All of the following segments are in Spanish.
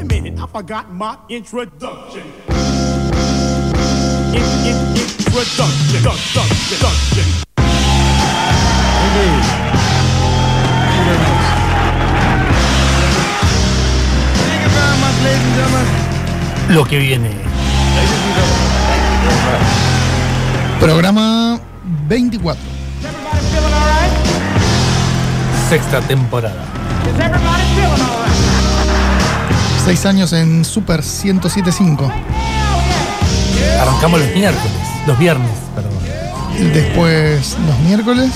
a minute, I forgot my introduction. In, in, introduction, introduction, introduction. Indeed. Thank you very much. Thank you very much, ladies and gentlemen. Lo que viene. Programa 24. Everybody feeling all right? Sexta temporada. Is everybody feeling all right? Seis años en Super 1075. Arrancamos los miércoles. Los viernes, perdón. Después los miércoles,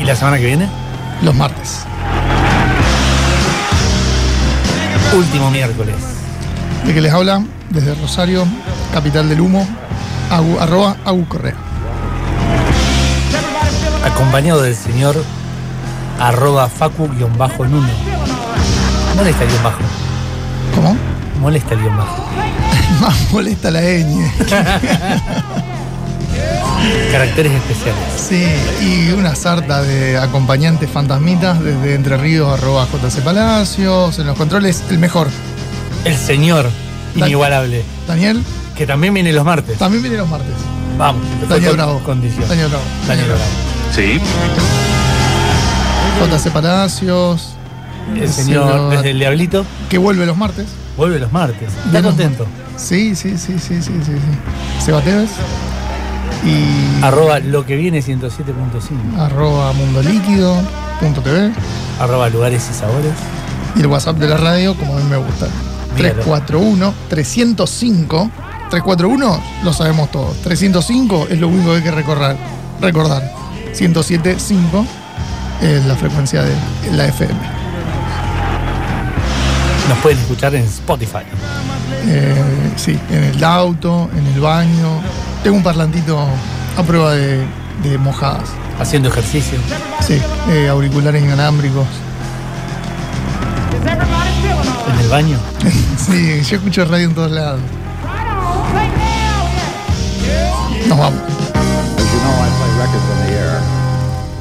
¿Y la semana que viene? los martes. Último miércoles. De que les habla desde Rosario, capital del humo, Agu- arroba Agu Correa. Acompañado del señor arroba facu-nuno. Molesta el guion bajo. ¿Cómo? Molesta el guion bajo. Más molesta la ñ. Caracteres especiales. Sí, y una sarta de acompañantes fantasmitas desde Entre Ríos, arroba JC Palacios, en los controles, el mejor. El señor inigualable. Daniel, Que también viene los martes. también viene los martes. Vamos. Daniel Bravo. Condición. Daniel Bravo. Daniel Bravo. Sí. JC Palacios, El señor Señor. desde el Diablito que vuelve los martes. vuelve los martes. Está contento. Sí, sí, sí, sí, sí, sí. sí. Seba Tevez. Y Arroba lo que viene 107.5. arroba mundolíquido.tv Arroba lugares y sabores. y el WhatsApp de la radio, como a mí me gusta. Míralo. 341-305. 341 lo sabemos todos. 305 es lo único que hay que recordar. recordar. 107.5 es la frecuencia de la FM. Nos pueden escuchar en Spotify. Eh, sí, en el auto, en el baño. Tengo un parlantito a prueba de, de mojadas. Haciendo ejercicio. Sí, eh, auriculares inalámbricos. En el baño. Sí, yo escucho radio en todos lados. Nos vamos. As you know, I play records on the air.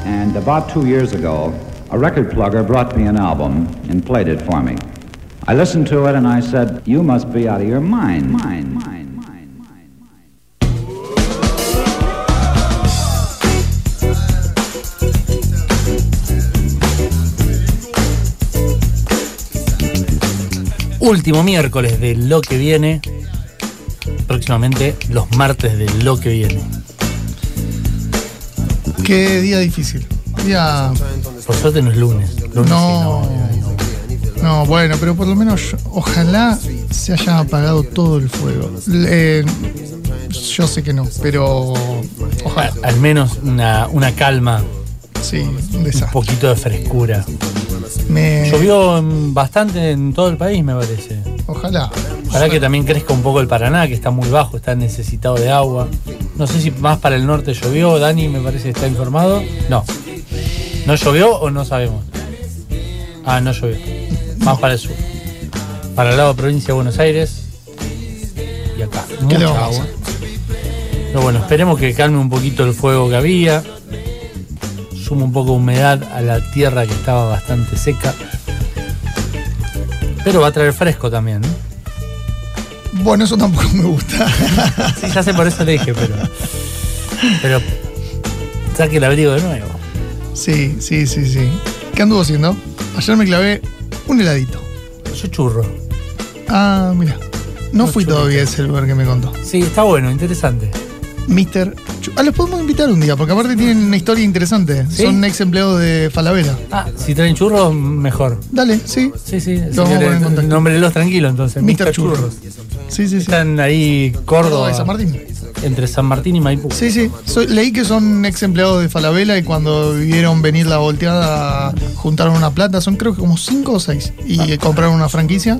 And about two years ago, a record plugger brought me an album and played it for me. I listened to it and I said, You must be out of your mind. Mind, mind, mind, mind. Último miércoles de lo que viene. Próximamente los martes de lo que viene. Qué día difícil. Día. Por suerte no es lunes. Lunes No. sí, No, bueno, pero por lo menos ojalá se haya apagado todo el fuego. Eh, yo sé que no, pero ojalá. Al menos una, una calma, Sí, un poquito de frescura. Me- Llovió bastante en todo el país, me parece. Ojalá. Ojalá que también crezca un poco el Paraná, que está muy bajo, está necesitado de agua. No sé si más para el norte llovió, Dani me parece que está informado. No. ¿No llovió o no sabemos? Ah, no llovió. Más para el sur. Para el lado de provincia de Buenos Aires. Y acá. ¿Qué le Mucha agua. Pero bueno, esperemos que calme un poquito el fuego que había. Suma un poco de humedad a la tierra que estaba bastante seca. Pero va a traer fresco también, ¿no? Bueno, eso tampoco me gusta. Sí, ya sé, por eso le dije, pero. Pero. Saque el abrigo de nuevo. Sí, sí, sí, sí. ¿Qué anduvo haciendo? Ayer me clavé un heladito. Yo churro. Ah, mira. No No fui todavía ese lugar que me contó. Sí, está bueno, interesante. Mr. Chu- Ah, los podemos invitar un día, porque aparte tienen una historia interesante. ¿Sí? Son ex empleados de Falabella. Ah, si traen churros, mejor. Dale, sí. Sí, sí. Vamos a poner en contacto. Nómbrelos tranquilo, entonces. Mr. Churros. Sí, sí, sí. Están ahí Córdoba San Martín. Entre San Martín y Maipú. Sí, sí. Soy- leí que son ex empleados de Falabella y cuando vieron venir la volteada juntaron una plata. Son creo que como cinco o seis. Y compraron una franquicia.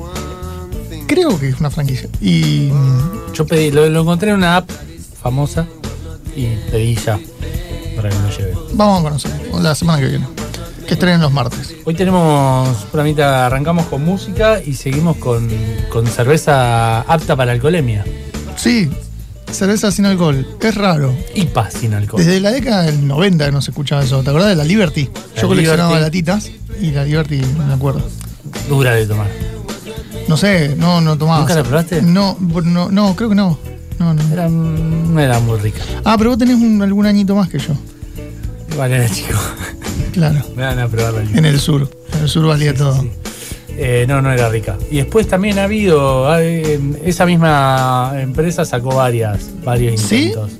Creo que es una franquicia. Y mm, Yo pedí, lo, lo encontré en una app famosa y pedí ya para que me lo lleve. vamos a conocer la semana que viene. Que estrenen los martes. Hoy tenemos, programita, arrancamos con música y seguimos con, con cerveza apta para alcoholemia. Sí, cerveza sin alcohol. Es raro. IPA sin alcohol. Desde la década del 90 que no se escuchaba eso. ¿Te acordás de la Liberty? La Yo coleccionaba Liberty. latitas y la Liberty, no me acuerdo. Dura de tomar. No sé, no, no tomaba. ¿Nunca la probaste? No, no, no, creo que no. No, no. Era, no era muy rica. Ah, pero vos tenés un- algún añito más que yo. Vale, era chico. Claro. Me van a probar la En el sur. En el sur valía todo. Eh, no, no era rica. Y después también ha habido, eh, esa misma empresa sacó varias, varios intentos.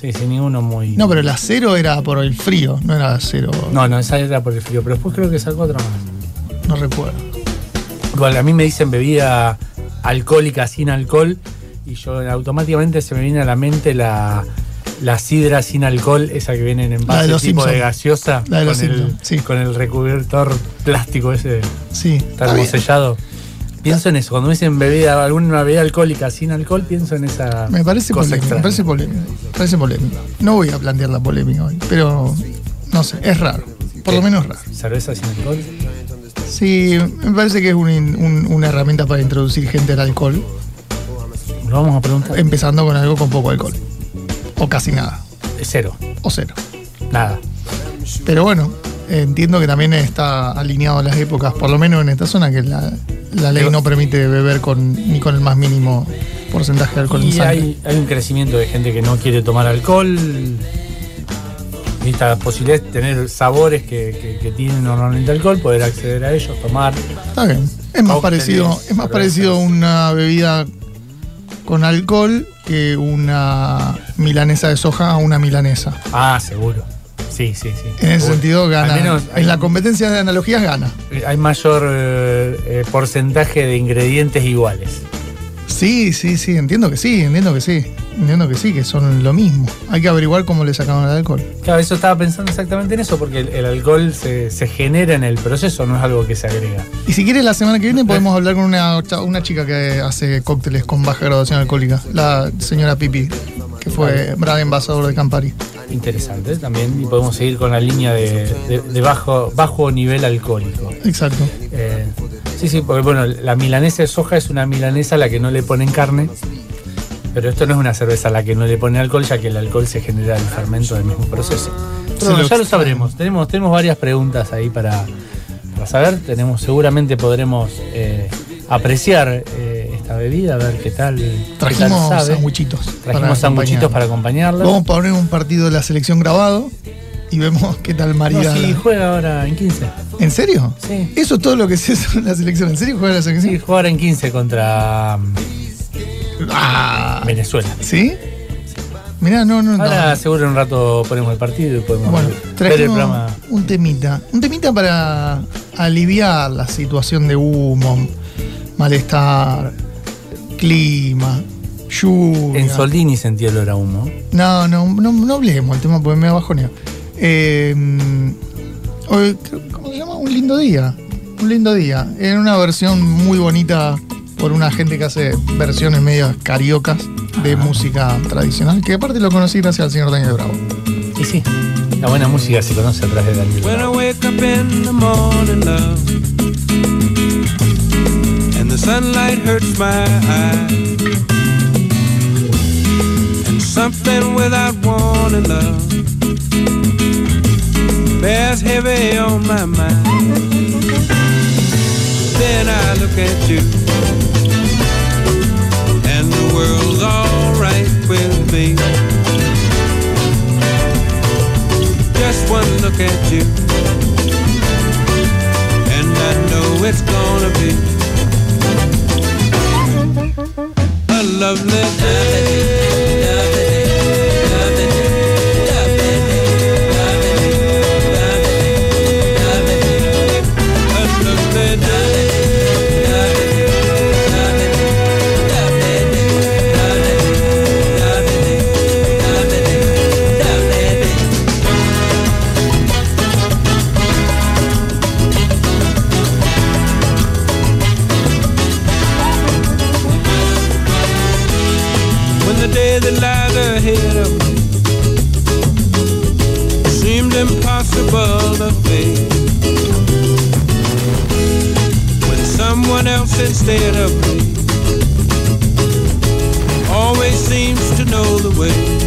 Sí, sí, ninguno muy... No, pero la cero era por el frío, no era cero. No, no, esa era por el frío, pero después creo que sacó otra más. No recuerdo. Igual a mí me dicen bebida alcohólica sin alcohol y yo automáticamente se me viene a la mente la, la sidra sin alcohol, esa que viene en de envase los tipo de gaseosa La de los con, el, sí. con el recubiertor plástico ese Sí. está termosellado. Pienso en eso, cuando me dicen bebida, alguna bebida alcohólica sin alcohol, pienso en esa Me parece cosa polémico, me parece polémico. me parece polémico. No voy a plantear la polémica hoy, pero no sé, es raro. Por lo menos raro. ¿Cerveza sin alcohol? Sí, me parece que es un- un- una herramienta para introducir gente al alcohol, Lo vamos a preguntar. empezando con algo con poco alcohol. O casi nada, Cero, o cero. nada. Pero bueno, entiendo que también está alineado a las épocas, por lo menos en esta zona, que la, la ley Pero- no permite beber con, ni con el más mínimo porcentaje de alcohol en Y sangre. hay, hay un crecimiento de gente que no quiere tomar alcohol. Esta posibilidad de tener sabores que, que- que tienen normalmente alcohol, poder acceder a ellos, tomar. Está bien. Es más parecido, es más parecido a una bebida con alcohol que una milanesa de soja a una milanesa. Ah, seguro. Sí, sí, sí. En ese sentido gana. Al menos hay, en la competencia de analogías gana. hay mayor eh, eh, porcentaje de ingredientes iguales. Sí, sí, sí, entiendo que sí, entiendo que sí. Entiendo que sí, que son lo mismo. Hay que averiguar cómo le sacaron el alcohol. Claro, eso estaba pensando exactamente en eso, porque el, el alcohol se, se genera en el proceso, no es algo que se agrega. Y si quieres, la semana que viene podemos hablar con una, una chica que hace cócteles con baja graduación alcohólica, la señora Pipi, que fue bravo embajador de Campari. Interesante también, y podemos seguir con la línea de, de- de bajo, bajo nivel alcohólico. Exacto. Eh, sí, sí, porque bueno, la milanesa de soja es una milanesa a la que no le ponen carne, pero esto no es una cerveza a la que no le ponen alcohol, ya que el alcohol se genera del fermento del mismo proceso. Pero bueno, ya lo sabremos. Tenemos, tenemos varias preguntas ahí para, para saber. Tenemos, seguramente podremos eh, apreciar eh, esta bebida, a ver qué tal. qué tal Trajimos sabe. sanguchitos. Trajimos sanguchitos para acompañarla. Vamos a poner un partido de la selección grabado y vemos qué tal No, si la- juega ahora en 15. ¿En serio? Sí. Eso es todo lo que se hace en la selección. ¿En serio juega la Sí, selección? juega ahora en 15 contra mm, Ah, Venezuela. ¿Sí? Mirá, no, no, no. Ahora seguro en un rato ponemos el partido y podemos Bueno, ver el programa. un temita. Un temita para aliviar la situación de humo, malestar, clima, lluvia. En Soldini sentí olor a humo. No, no, no, no hablemos el tema porque me bajoneo. Eh, hoy, creo- ¿Cómo se llama? Un lindo día. Un lindo día. En una versión muy bonita por una gente que hace versiones medias cariocas de música tradicional, que aparte lo conocí gracias al señor Daniel Bravo. Y sí, la buena música se conoce a través de Daniel. Bravo. Sunlight hurts my eyes, and something without warning, love, bears heavy on my mind. Then I look at you, and the world's alright with me. Just one look at you, and I know it's gonna be lovely day. Day that lies ahead of me seemed impossible to face. When someone else instead of me always seems to know the way.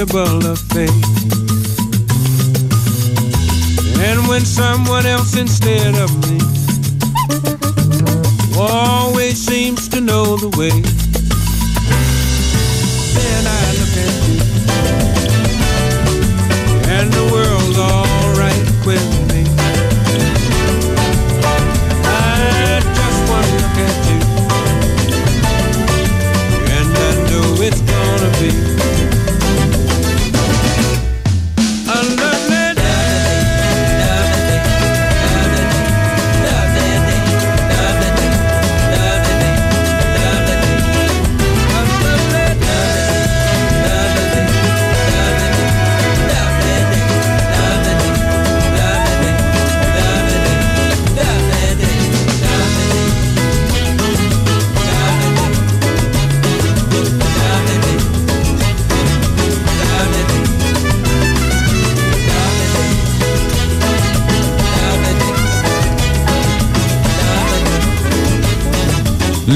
Impossible to face. And when someone else instead of me always seems to know the way,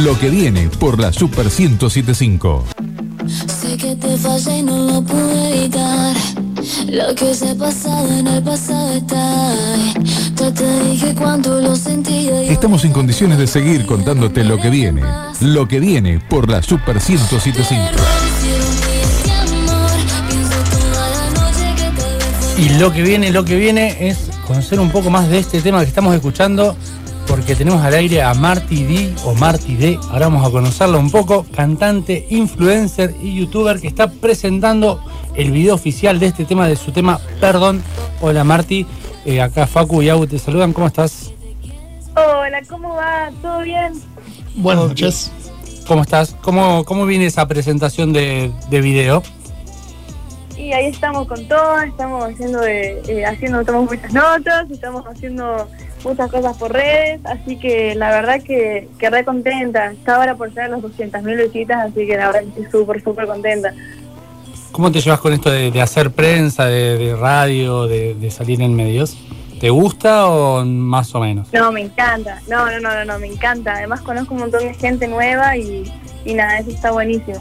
Lo que viene por la Super 1075. Sé que te fallé y no lo pude evitar. Lo que se ha pasado en el pasado está. Yo te dije cuánto lo sentía. y Estamos en condiciones de seguir contándote lo que viene. Lo que viene por la Super 1075. Y lo que viene, lo que viene es conocer un poco más de este tema que estamos escuchando, porque tenemos al aire a Marty D o Marty D. Ahora vamos a conocerla un poco, cantante, influencer y youtuber que está presentando el video oficial de este tema, de su tema Perdón. Hola Marty, Eh, acá Facu y Agu te saludan, ¿cómo estás? Hola, ¿cómo va? ¿Todo bien? Buenas noches. ¿Cómo estás? ¿Cómo, cómo viene esa presentación de, de video? Y ahí estamos con todo, estamos haciendo, de, eh, haciendo tomamos muchas notas, estamos haciendo muchas cosas por redes, así que la verdad que, que re contenta. Está ahora por ser los 200.000 visitas, así que la verdad que estoy súper, súper contenta. ¿Cómo te llevas con esto de, de hacer prensa, de, de radio, de, de salir en medios? ¿Te gusta o más o menos? No, me encanta, no, no, no, no, no, me encanta. Además conozco un montón de gente nueva y, y nada, eso está buenísimo.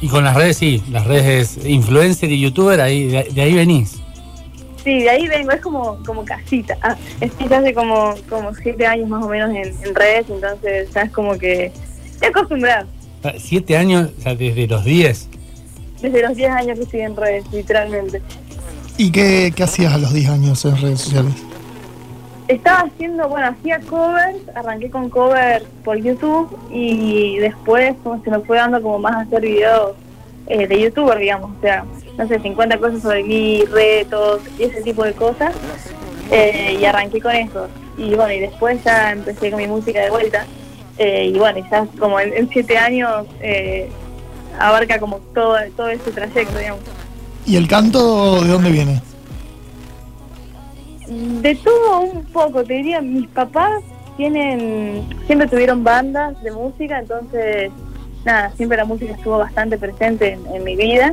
Y con las redes, sí, las redes influencer y youtuber, ahí, de ahí venís. Sí, de ahí vengo, es como, como casita. Ah, estoy hace como, como siete años más o menos en, en redes, entonces ya es como que estoy acostumbrada. Siete años, o sea, desde los 10. Desde los 10 años que estoy en redes, literalmente. ¿Y qué, qué hacías a los 10 años en redes sociales? Estaba haciendo, bueno, hacía covers, arranqué con covers por YouTube y después como se me fue dando como más a hacer videos eh, de youtuber, digamos, o sea, no sé, 50 cosas sobre mí, retos y ese tipo de cosas. eh, y arranqué con eso. Y bueno, y después ya empecé con mi música de vuelta. eh, y bueno, ya como en, en siete años eh, abarca como todo, todo ese trayecto, digamos. ¿Y el canto de dónde viene? De todo un poco, te diría, mis papás tienen, siempre tuvieron bandas de música, entonces, nada, siempre la música estuvo bastante presente en, en mi vida.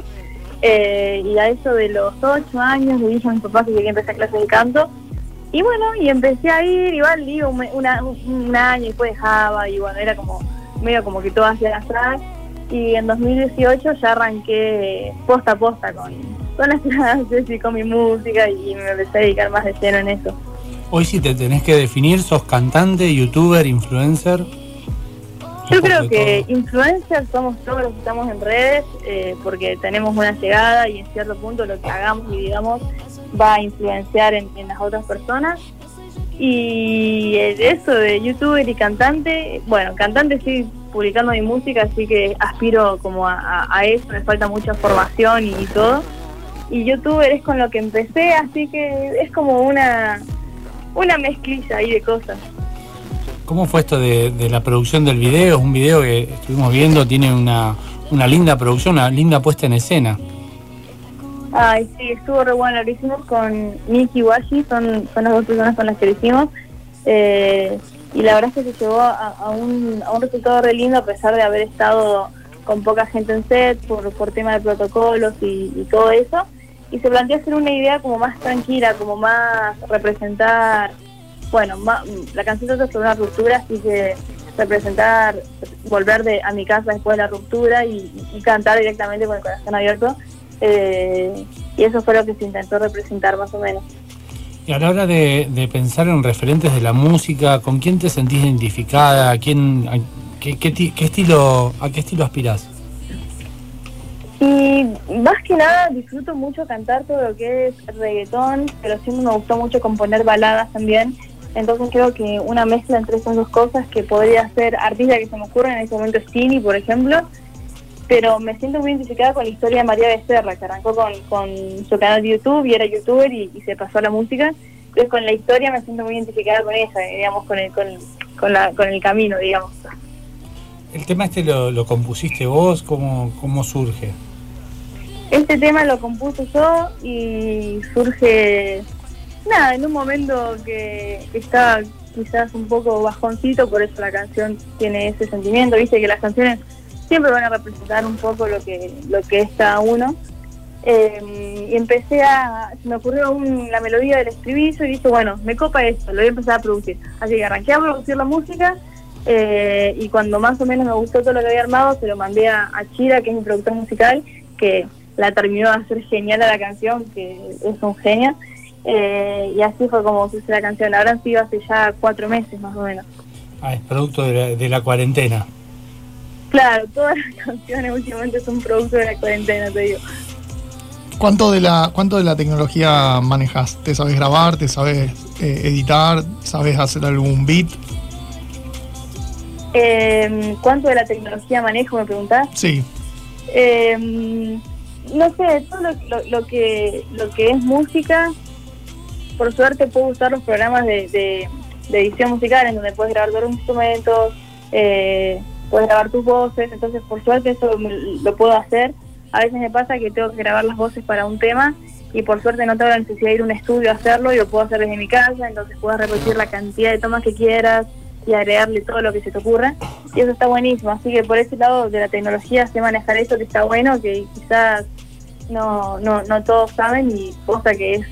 Eh, y a eso de los ocho años le dije a mis papás que quería empezar clases de canto. Y bueno, y empecé a ir, igual digo, un, año y después dejaba, y bueno, era como medio como que todo hacia atrás. Y en 2018 ya arranqué posta a posta con, con las clases y con mi música y me empecé a dedicar más de lleno en eso. Hoy si te tenés que definir, sos cantante, youtuber, influencer. Yo creo que todo. influencers somos todos los que estamos en redes eh, porque tenemos una llegada y en cierto punto lo que hagamos y digamos va a influenciar en, en las otras personas. Y eso de youtuber y cantante, bueno, cantante sí publicando mi música, así que aspiro como a, a- a eso, me falta mucha formación y, todo. Y youtuber es con lo que empecé, así que es como una, una mezclilla ahí de cosas. ¿Cómo fue esto de, de la producción del video? Es un video que estuvimos viendo, tiene una, una linda producción, una linda puesta en escena. Ay, sí, estuvo re bueno. Lo hicimos con Nicky y Washi, son, son las dos personas con las que lo hicimos. Eh, y la verdad es que se llegó a, a un, a un resultado re lindo a pesar de haber estado con poca gente en set por, por tema de protocolos y, y todo eso. Y se planteó hacer una idea como más tranquila, como más representar, bueno, más, la canción trata sobre una ruptura, así que representar, volver de, a mi casa después de la ruptura y, y cantar directamente con el corazón abierto. Eh, y eso fue lo que se intentó representar más o menos. Y a la hora de, de pensar en referentes de la música, ¿con quién te sentís identificada? ¿A quién, a- qué, qué qué estilo, ¿A qué estilo aspirás? Y más que nada disfruto mucho cantar todo lo que es reggaetón, pero siempre me gustó mucho componer baladas también. Entonces creo que una mezcla entre esas dos cosas que podría ser artista que se me ocurre en este momento es Tini, por ejemplo, pero me siento muy identificada con la historia de María Becerra, que arrancó con, con su canal de YouTube y era youtuber y, y se pasó a la música. Entonces con la historia me siento muy identificada con ella, digamos, con el, con, con, la, con el camino, digamos. ¿El tema este lo, lo compusiste vos? ¿Cómo, ¿Cómo surge? Este tema lo compuse yo y surge, nada, en un momento que, estaba quizás un poco bajoncito, por eso la canción tiene ese sentimiento, viste que las canciones siempre van a representar un poco lo que, lo que es cada uno. Eh, y empecé a, se me ocurrió un- la melodía del estribillo y dije, bueno, me copa esto, lo voy a empezar a producir. Así que arranqué a producir la música eh, y cuando más o menos me gustó todo lo que había armado, se lo mandé a, a Chira, que es mi productor musical, que la terminó de hacer genial a la canción, que es un genio. Eh, y así fue como puse la canción. Ahora han sido hace ya cuatro meses más o menos. Ah, es producto de la, de la cuarentena. Claro, todas las canciones últimamente son producto de la cuarentena, te digo. ¿Cuánto de la, cuánto de la tecnología manejas? ¿Te sabes grabar? ¿Te sabes eh, editar? ¿Sabes hacer algún beat? Eh, ¿Cuánto de la tecnología manejo, me preguntás? Sí. Eh, no sé, todo lo, lo- lo que lo que es música, por suerte puedo usar los programas de, de- edición musical en donde puedes grabar todos los instrumentos, eh, puedes grabar tus voces, entonces por suerte eso lo puedo hacer. A veces me pasa que tengo que grabar las voces para un tema y por suerte no tengo la necesidad de ir a un estudio a hacerlo y lo puedo hacer desde mi casa, entonces puedes repetir la cantidad de tomas que quieras y agregarle todo lo que se te ocurra y eso está buenísimo, así que por ese lado de la tecnología sé manejar eso que está bueno, que quizás no, no, no todos saben y cosa que es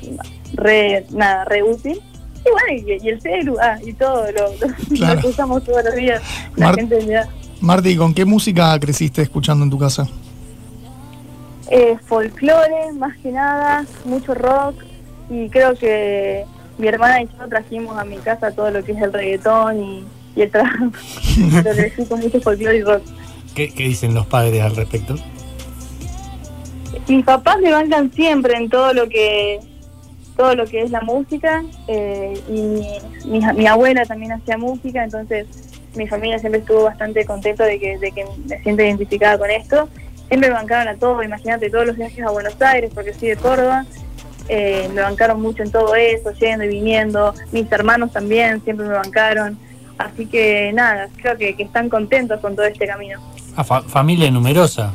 re, nada, re útil. Y bueno, y, y el celu, ah, y todo lo, lo- Claro. lo que usamos todos los días, la Mar- gente. Marti, ¿con qué música creciste escuchando en tu casa? Eh, folclore, más que nada, mucho rock y creo que mi hermana y yo trajimos a mi casa todo lo que es el reggaetón y, y el trap. Lo crecí con mucho folclore y rock. ¿Qué, qué dicen los padres al respecto? mis papás me bancan siempre en todo lo que todo lo que es la música eh, y mi, abuela también hacía música entonces mi familia siempre estuvo bastante contento de que, de que me siento identificada con esto. Siempre me bancaron a todo imagínate todos los viajes a Buenos Aires porque soy de Córdoba eh, me bancaron mucho en todo eso yendo y viniendo mis hermanos también siempre me bancaron. Así que nada creo que, que están contentos con todo este camino. Ah, fa- familia numerosa.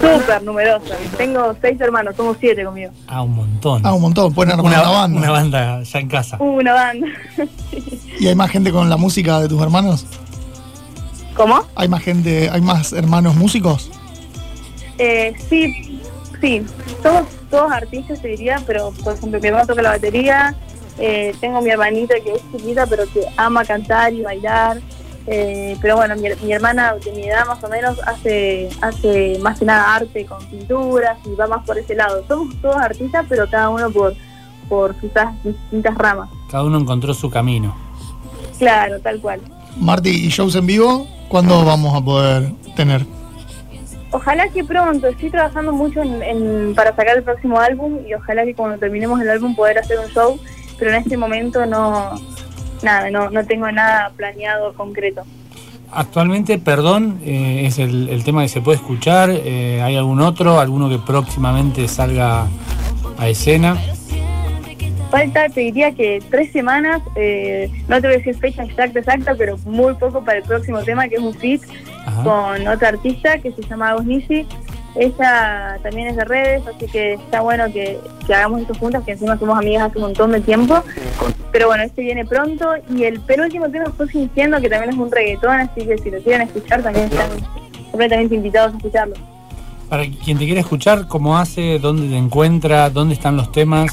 Súper numerosa tengo seis hermanos somos siete conmigo Ah, un montón. Ah, un montón. Pueden armar una, una, banda. una banda ya en casa. una banda ¿Y hay más gente con la música de tus hermanos? ¿Cómo? ¿Hay más gente, hay más hermanos músicos? Eh, sí, sí, somos todos artistas, te diría, pero por ejemplo, mi hermano toca la batería, eh, tengo mi hermanita que es chiquita, pero que ama cantar y bailar, eh, pero bueno, mi, mi hermana de mi edad más o menos hace, hace más que nada arte con pinturas y va más por ese lado. Somos todos artistas, pero cada uno por, por quizás distintas ramas. Cada uno encontró su camino. Claro, tal cual. Marti, ¿y shows en vivo? ¿Cuándo vamos a poder tener? Ojalá que pronto, estoy trabajando mucho en, en- para sacar el próximo álbum y ojalá que cuando terminemos el álbum poder hacer un show, pero en este momento no, nada, no, no tengo nada planeado concreto. Actualmente, perdón, eh, es el, el tema que se puede escuchar. Eh, ¿Hay algún otro? ¿Alguno que próximamente salga a escena? Falta, te diría que tres semanas, eh, no te voy a decir fecha exacta, exacta, pero muy poco para el próximo tema, que es un Ajá. con otra artista que se llama Agos Nisi. Ella también es de redes, así que está bueno que, que hagamos esto juntas, que encima somos amigas hace un montón de tiempo. Pero bueno, este viene pronto. Y el penúltimo tema fue Fingiendo, que también es un reggaetón, así que si lo quieren escuchar también están completamente invitados a escucharlo. Para quien te quiera escuchar, ¿cómo hace? ¿Dónde te encuentra? ¿Dónde están los temas?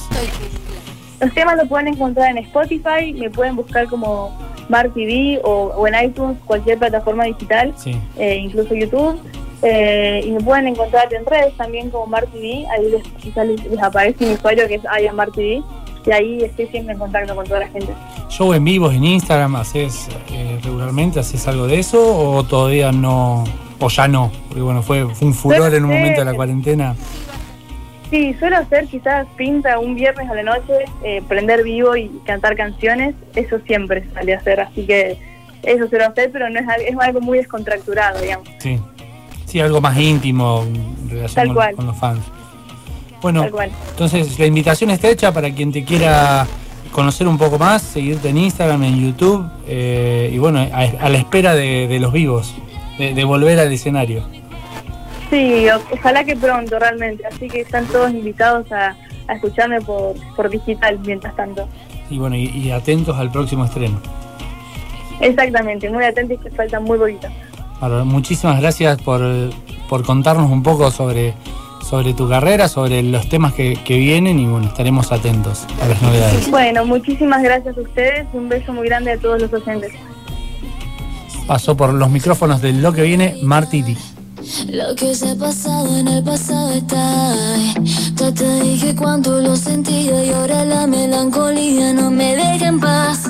Los temas lo pueden encontrar en Spotify, me pueden buscar como Smart TV o, o en iTunes, cualquier plataforma digital, Sí. eh, incluso YouTube. Eh, y me pueden encontrar en redes también como Mar TV, ahí les, quizás les, les aparece mi usuario que es Mar TV, y ahí estoy siempre en contacto con toda la gente. ¿Show en vivos en Instagram haces eh, regularmente? ¿Haces algo de eso o todavía no? O ya no, porque bueno, fue, fue un furor en un momento de la cuarentena. Sí, suelo hacer quizás pinta un viernes a la noche, eh, prender vivo y cantar canciones, eso siempre sale a hacer, así que eso suelo hacer, pero no es, es algo muy descontracturado, digamos. Sí. Sí, algo más íntimo en relación con, con los fans. Bueno, Tal cual. entonces la invitación está hecha para quien te quiera conocer un poco más, seguirte en Instagram, en YouTube, eh, y bueno, a, a la espera de, de los vivos, de, de volver al escenario. Sí, ojalá que pronto realmente, así que están todos invitados a, a escucharme por, por digital mientras tanto. Y bueno, y, y atentos al próximo estreno. Exactamente, muy atentos que falta muy poquito. Bárbaro, muchísimas gracias por, por contarnos un poco sobre, sobre tu carrera, sobre los temas que, que vienen y bueno, estaremos atentos a las novedades. Bueno, muchísimas gracias a ustedes, un beso muy grande a todos los oyentes. Pasó por los micrófonos de lo que viene Marty D. Lo que se ha pasado en el pasado está ahí. Ya te dije cuánto lo sentía y ahora la melancolía no me deja en paz.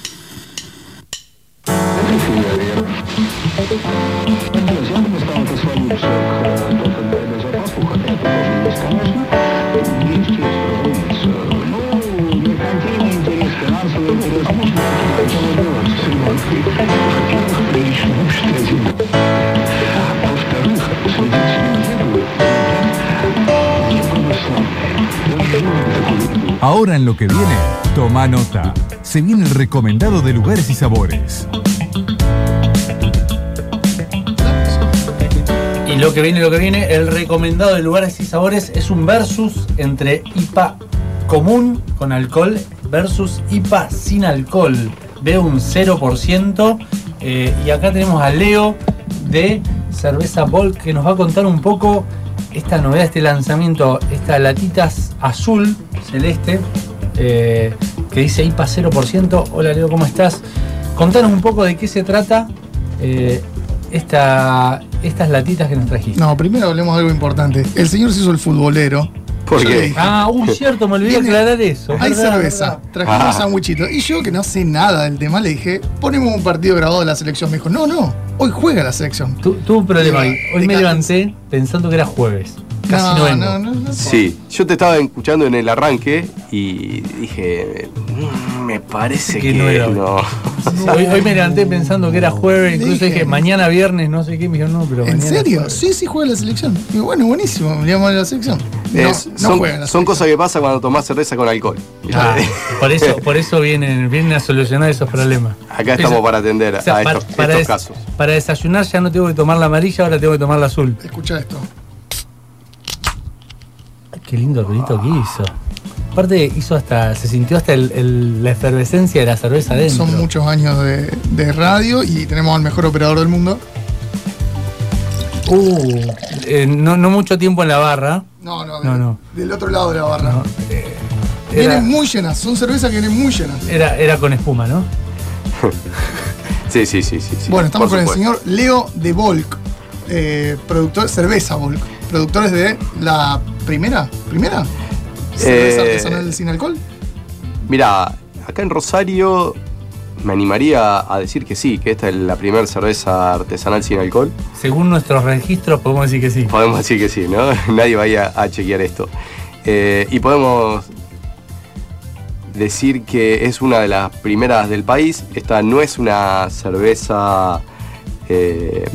Que viene, toma nota. Se viene el recomendado de lugares y sabores. Y lo que viene, lo que viene, el recomendado de lugares y sabores es un versus entre IPA común con alcohol versus IPA sin alcohol. Veo un 0%. eh, y acá tenemos a Leo de Cerveza Volk que nos va a contar un poco esta novedad, este lanzamiento, esta latitas azul celeste eh, que dice IPA 0%. Hola Leo, ¿cómo estás? Contanos un poco de qué se trata eh, esta, estas latitas que nos trajiste. No, primero hablemos de algo importante. El señor se hizo el futbolero. ¿Por qué? Ah, uy, cierto, me olvidé aclarar eso. Hay Verdad, cerveza, trajimos Ah. sandwichitos. Y yo, que no sé nada del tema, le dije, ponemos un partido grabado de la selección. Me dijo, no, no, hoy juega la selección. Tu- Tuve un problema De- ahí. Hoy me levanté pensando que era jueves. Casi no, no, vengo. no, no, no. Sí, yo te estaba escuchando en el arranque y dije, "Mm, me parece Que que, no era hoy". no. Hoy, hoy me levanté pensando que era jueves, incluso Dije- dije, mañana viernes, no sé qué, me dijeron no, pero ¿En mañana serio? jueves". Sí, sí juega la selección. Y bueno, buenísimo, la selección. Es- no son juega la son cosas que pasan cuando tomás cerveza con alcohol. Ah, por eso, por eso vienen, vienen a solucionar esos problemas. Acá estamos Eso- para atender o sea, a para, estos, para estos des- casos. para desayunar ya no tengo que tomar la amarilla, ahora tengo que tomar la azul. Escucha esto. Qué lindo ruidito que hizo. Aparte hizo hasta, se sintió hasta el- el- la efervescencia de la cerveza adentro. Son muchos años de, de radio y tenemos al mejor operador del mundo. Uh, eh, no, no mucho tiempo en la barra. No, no, No, del, no. del otro lado de la barra. No, eh, Vienen muy llenas, son cervezas que vienen muy llenas. era, era con espuma, ¿no? Sí, sí, sí, sí. sí, bueno, estamos con el señor Leo de Volk, eh, productor, cerveza Volk, productores de la primera, primera cerveza Eh, artesanal sin alcohol. Mira, acá en Rosario me animaría a decir que sí, que esta es la primera cerveza artesanal sin alcohol. Según nuestros registros podemos decir que sí. Podemos decir que sí, ¿no? Nadie va a ir a, a chequear esto. Eh, y podemos decir que es una de las primeras del país. Esta no es una cerveza eh,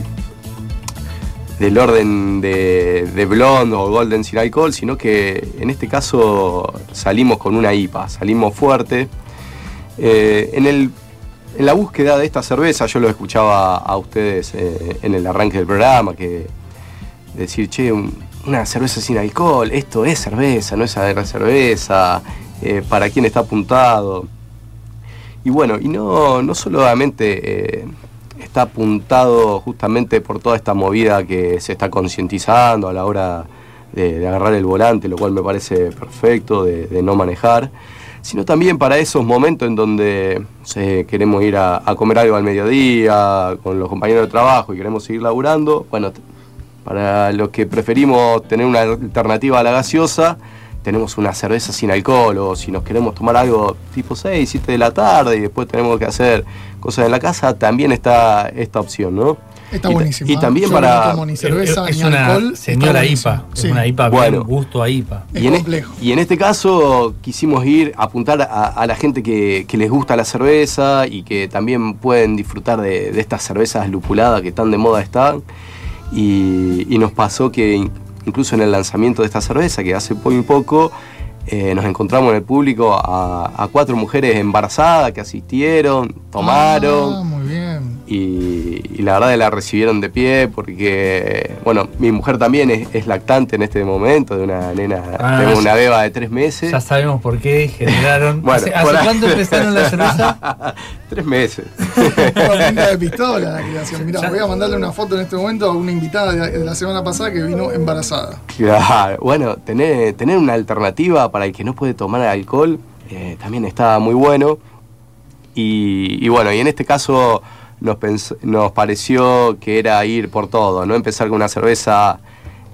del orden de, de blonde o golden sin alcohol, sino que en este caso salimos con una IPA, salimos fuerte. Eh, en, el, en la búsqueda de esta cerveza, yo lo escuchaba a ustedes eh, en el arranque del programa, que decir, che, un- una cerveza sin alcohol, esto es cerveza, no es cerveza, eh, para quién está apuntado. Y bueno, y no, no solamente está apuntado justamente por toda esta movida que se está concientizando a la hora de, agarrar el volante, lo cual me parece perfecto, de, no manejar, sino también para esos momentos en donde queremos ir a, a comer algo al mediodía con los compañeros de trabajo y queremos seguir laburando, bueno, para los que preferimos tener una alternativa a la gaseosa, tenemos una cerveza sin alcohol o si nos queremos tomar algo tipo 6, 7 de la tarde y después tenemos que hacer cosas en la casa, también está esta opción, ¿no? Está buenísimo. Y ¿eh? también Yo para... No tomo ni cerveza es ni una alcohol. señora. IPA. Sí. Es una IPA Bueno. bien gusto a IPA. Es y, en, complejo. y en este caso quisimos ir a apuntar a, a la gente que, que les gusta la cerveza y que también pueden disfrutar de, de estas cervezas lupuladas que tan de moda están. Y, y nos pasó que incluso en el lanzamiento de esta cerveza, que hace muy poco, eh, nos encontramos en el público a, cuatro mujeres embarazadas que asistieron, tomaron. Ah. Y, y la verdad que la recibieron de pie porque, bueno, mi mujer también es, es lactante en este momento, de una nena, Ah, tengo una beba de tres meses. Ya sabemos por qué generaron. Bueno, ¿Hace, cuánto empezaron la cerveza? tres meses. Punta de pistola la creación. Mirá, voy a mandarle una foto en este momento a una invitada de, de la semana pasada que vino embarazada. Claro, bueno, tener, tener una alternativa para el que no puede tomar alcohol eh, también está muy bueno. Y, y bueno, y en este caso nos, pens- nos pareció que era ir por todo, no empezar con una cerveza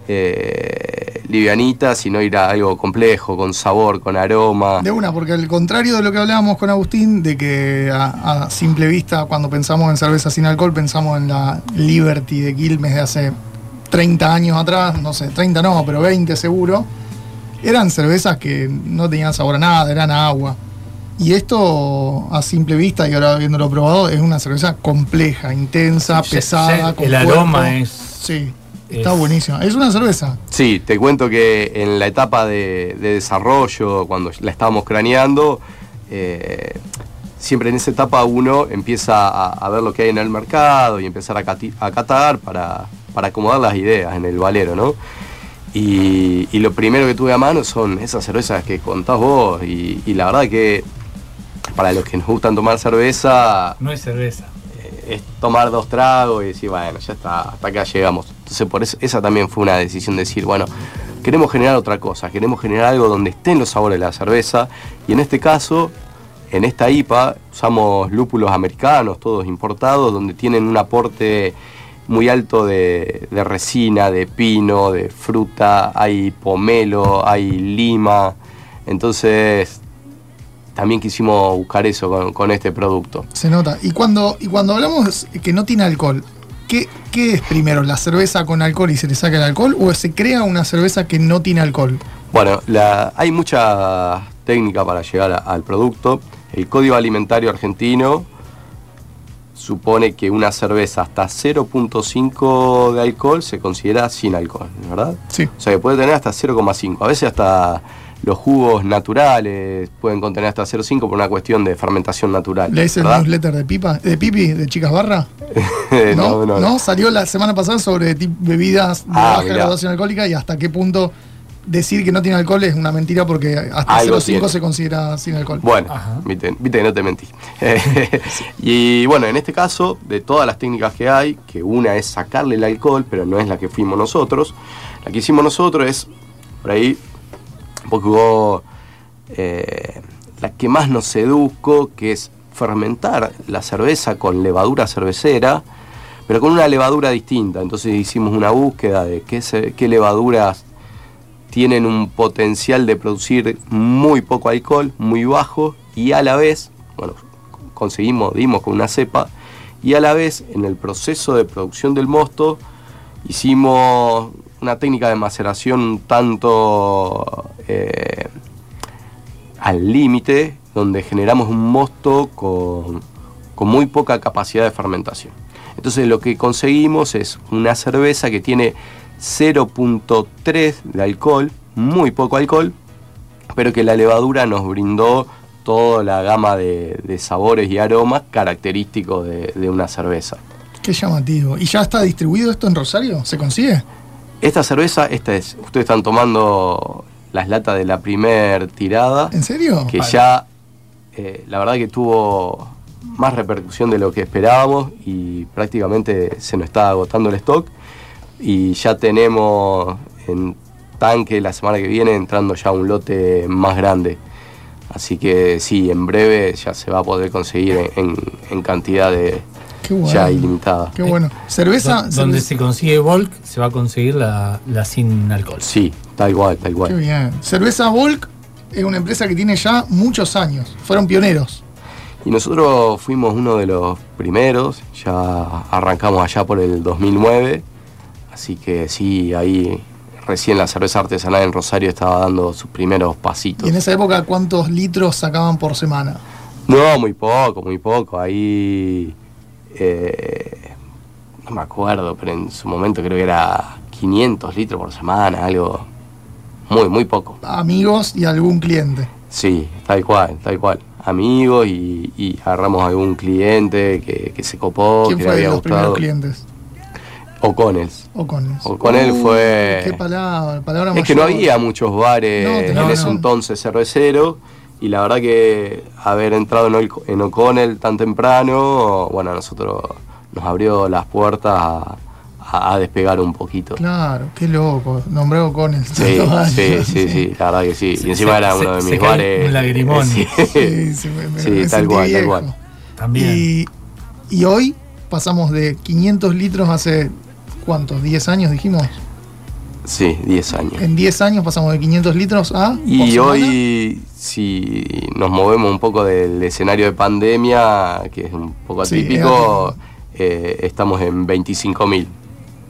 eh, livianita, sino ir a algo complejo, con sabor, con aroma. De una, porque al contrario de lo que hablábamos con Agustín, de que a, a simple vista, cuando pensamos en cerveza sin alcohol, pensamos en la Liberty de Quilmes de hace 30 años atrás, no sé, 30 no, pero 20 seguro. Eran cervezas que no tenían sabor a nada, eran agua. Y esto, a simple vista, y ahora habiéndolo probado, es una cerveza compleja, intensa, pesada, con el cuerpo. aroma es. Sí, está es- buenísima. Es una cerveza. Sí, te cuento que en la etapa de, de desarrollo, cuando la estábamos craneando, eh, siempre en esa etapa uno empieza a, a ver lo que hay en el mercado y empezar a, cati- a catar para, para acomodar las ideas en el valero, ¿no? Y, y lo primero que tuve a mano son esas cervezas que contás vos y, y la verdad que para los que nos gustan tomar cerveza No es cerveza. eh, es tomar dos tragos y decir, bueno, ya está, hasta acá llegamos. Entonces por eso esa también fue una decisión de decir, bueno, queremos generar otra cosa, queremos generar algo donde estén los sabores de la cerveza y en este caso, en esta IPA usamos lúpulos americanos, todos importados, donde tienen un aporte muy alto de, de resina, de pino, de fruta, hay pomelo, hay lima, entonces también quisimos buscar eso con, con este producto. Se nota. Y cuando, y cuando hablamos que no tiene alcohol, ¿qué, ¿qué es primero? ¿La cerveza con alcohol y se le saca el alcohol? ¿O se crea una cerveza que no tiene alcohol? Bueno, la- hay mucha técnica para llegar a- al producto. El Código Alimentario Argentino supone que una cerveza hasta 0.5 de alcohol se considera sin alcohol, ¿verdad? Sí. O sea que puede tener hasta 0,5. A veces hasta los jugos naturales pueden contener hasta 0,5 por una cuestión de fermentación natural. ¿Lees el newsletter de Pipa? ¿De Pipi? ¿De Chicas Barra? no, no, no. Salió la semana pasada sobre bebidas de Ah, baja mirá. graduación alcohólica y hasta qué punto decir que no tiene alcohol es una mentira porque hasta Algo 0,5 tiene. se considera sin alcohol. Bueno, viste, viste que no te mentí. y bueno, en este caso, de todas las técnicas que hay, que una es sacarle el alcohol, pero no es la que fuimos nosotros, la que hicimos nosotros es, por ahí, un poco eh, la que más nos seduzco, que es fermentar la cerveza con levadura cervecera, pero con una levadura distinta. Entonces hicimos una búsqueda de qué, qué levaduras tienen un potencial de producir muy poco alcohol, muy bajo, y a la vez, bueno, conseguimos, dimos con una cepa, y a la vez en el proceso de producción del mosto hicimos una técnica de maceración un tanto eh, al límite, donde generamos un mosto con, con muy poca capacidad de fermentación. Entonces lo que conseguimos es una cerveza que tiene 0.3 de alcohol, muy poco alcohol, pero que la levadura nos brindó toda la gama de, sabores y aromas característicos de una cerveza. Qué llamativo. ¿Y ya está distribuido esto en Rosario? ¿Se consigue? Esta cerveza, esta es, ustedes están tomando las latas de la primer tirada. ¿En serio? que Vale. ya eh, la verdad que tuvo más repercusión de lo que esperábamos y prácticamente se nos está agotando el stock y ya tenemos en tanque la semana que viene entrando ya un lote más grande. Así que sí, en breve ya se va a poder conseguir en, en- en cantidad de Qué bueno. ya ilimitada. Qué bueno. Cerveza. Do- donde cerveza- se consigue Volk, se va a conseguir la, la sin alcohol. Sí, tal cual, tal Qué cual. bien. Cerveza Volk es una empresa que tiene ya muchos años. Fueron pioneros. Y nosotros fuimos uno de los primeros, ya arrancamos allá por el 2009, así que sí, ahí recién la cerveza artesanal en Rosario estaba dando sus primeros pasitos. Y en esa época, ¿cuántos litros sacaban por semana? No, muy poco, muy poco, ahí eh, no me acuerdo, pero en su momento creo que era 500 litros por semana, algo muy, muy poco. Amigos y algún cliente. Sí, tal cual, tal cual. Amigos y, y agarramos algún cliente que, que se copó, ¿Quién que le fue de los primeros clientes? O'Connell's. O'Connell. O'Connell fue- Qué palabra, palabra Es que no había muchos bares No, en ese razón. entonces cerveceros y la verdad que haber entrado en, O'Connell tan temprano, bueno, a nosotros nos abrió las puertas a, a- a despegar un poquito. Claro, qué loco. Nombré a O'Connell. Sí, sí, sí, sí, la verdad que sí. Se- Y encima se- era uno de se mis bares. un lagrimón. Sí, Sí, sí, me- me- Sí, me tal sentí cual, tal viejo. cual. También. Y, y hoy pasamos de 500 litros hace, ¿cuántos? ¿10 años dijimos? Sí, 10 años. En 10 años pasamos de 500 litros a... Y hoy, si nos movemos un poco del escenario de pandemia, que es un poco atípico, eh, estamos en 25.000.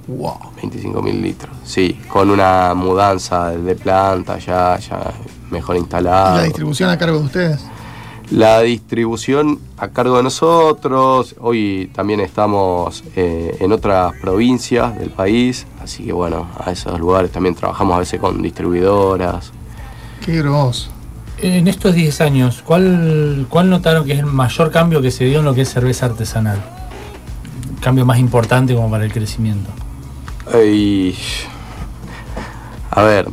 Wow. 25.000 litros. Sí, con una mudanza de planta ya, ya mejor ¿Y instalada. la distribución a cargo de ustedes? La distribución a cargo de nosotros. Hoy también estamos eh, en otras provincias del país, así que bueno, a esos lugares también trabajamos a veces con distribuidoras. Qué grosso. En estos 10 años, ¿cuál, ¿cuál notaron que es el mayor cambio que se dio en lo que es cerveza artesanal? Cambio más importante como para el crecimiento. Y, a ver,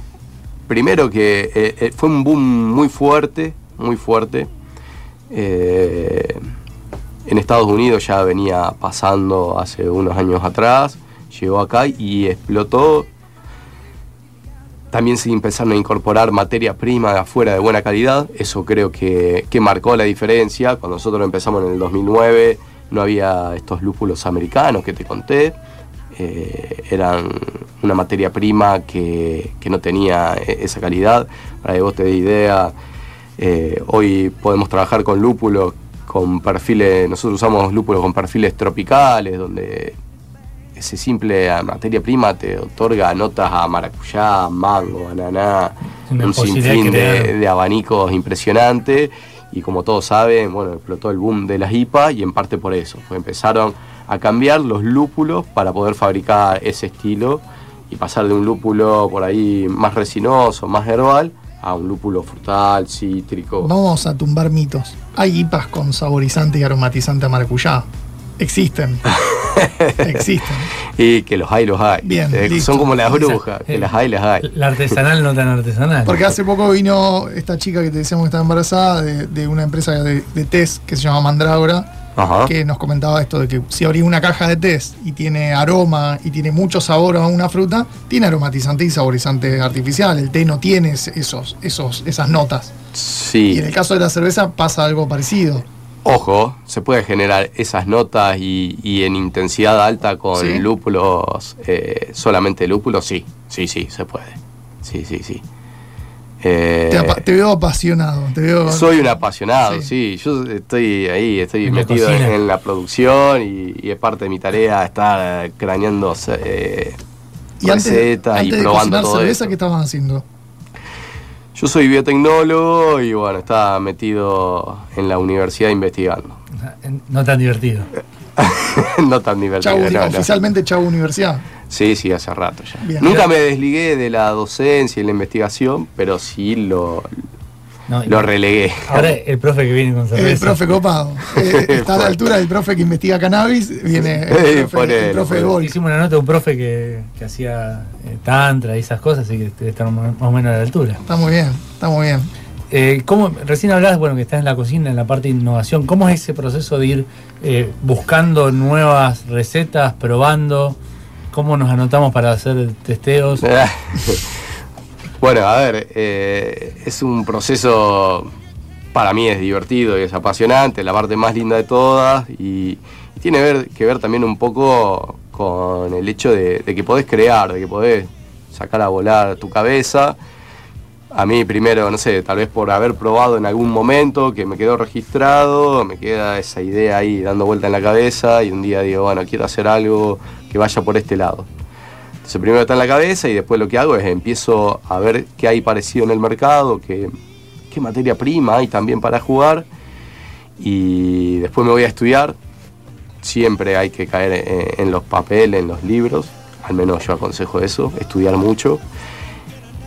primero que eh, eh, fue un boom muy fuerte, muy fuerte. Eh, en Estados Unidos ya venía pasando hace unos años atrás, llegó acá y explotó. También se empezaron a incorporar materia prima de afuera de buena calidad, eso creo que, que marcó la diferencia. Cuando nosotros empezamos en el 2009 no había estos lúpulos americanos que te conté, eh, eran una materia prima que, que no tenía e- esa calidad. Para que vos te dé idea, eh, hoy podemos trabajar con lúpulos con perfiles, nosotros usamos lúpulos con perfiles tropicales, donde ese simple materia prima te otorga notas a maracuyá, mango, ananá, Una un sinfín de abanicos impresionante. Y como todos saben, bueno, explotó el boom de las IPA y en parte por eso, pues empezaron a cambiar los lúpulos para poder fabricar ese estilo y pasar de un lúpulo por ahí más resinoso, más herbal, a un lúpulo frutal, cítrico. Vamos a tumbar mitos. Hay IPAs con saborizante y aromatizante a maracuyá. Existen. Existen. Y que los hay, los hay. Bien, Eh, listo. son como las brujas, que las hay, las hay. La artesanal no tan artesanal. Porque hace poco vino esta chica que te decíamos que estaba embarazada de, de una empresa de, de test que se llama Mandrágora, Ajá. que nos comentaba esto de que si abrís una caja de test y tiene aroma y tiene mucho sabor a una fruta, tiene aromatizante y saborizante artificial. El té no tiene esos, esos, esas notas. Sí. Y en el caso de la cerveza pasa algo parecido. Ojo, se puede generar esas notas y, y en intensidad alta con Sí. lúpulos, eh, solamente lúpulos, sí, sí, sí, se puede. Sí, sí, sí. Eh, Te, veo apasionado. Te veo, soy un apasionado, Sí. sí. Yo estoy ahí, estoy En metido en, la producción y, y es parte de mi tarea estar craneando eh, y antes, recetas antes y de probando cocinar todo cerveza, eso. ¿qué estabas haciendo? Yo soy biotecnólogo y bueno, estaba metido en la universidad investigando. No tan divertido. no tan divertido. Chau, no, no. oficialmente Chau Universidad. Sí, sí, hace rato ya. Bien. Nunca me desligué de la docencia y la investigación, pero sí lo, No, lo relegué. Ahora el profe que viene con El cerveza. profe copado. Eh, está a la altura del profe que investiga cannabis. Viene el Eh, profe, el de ponele. Gol. Hicimos una nota de un profe que, que hacía eh, tantra y esas cosas, así que debe estar más más o menos a la altura. Está muy bien, está muy bien. Eh, ¿cómo, recién hablabas, bueno, que estás en la cocina, en la parte de innovación. ¿Cómo es ese proceso de ir eh, buscando nuevas recetas, probando? ¿Cómo nos anotamos para hacer testeos? bueno, a ver, eh, es un proceso, para mí es divertido y es apasionante, la parte más linda de todas y, tiene que ver también un poco con el hecho de, de que podés crear, de que podés sacar a volar tu cabeza. A mí primero, no sé, tal vez por haber probado en algún momento que me quedó registrado, me queda esa idea ahí dando vuelta en la cabeza y un día digo, bueno, quiero hacer algo que vaya por este lado. Entonces primero está en la cabeza y después lo que hago es empiezo a ver qué hay parecido en el mercado, qué, qué materia prima hay también para jugar y después me voy a estudiar. Siempre hay que caer en, en los papeles, en los libros, al menos yo aconsejo eso, estudiar mucho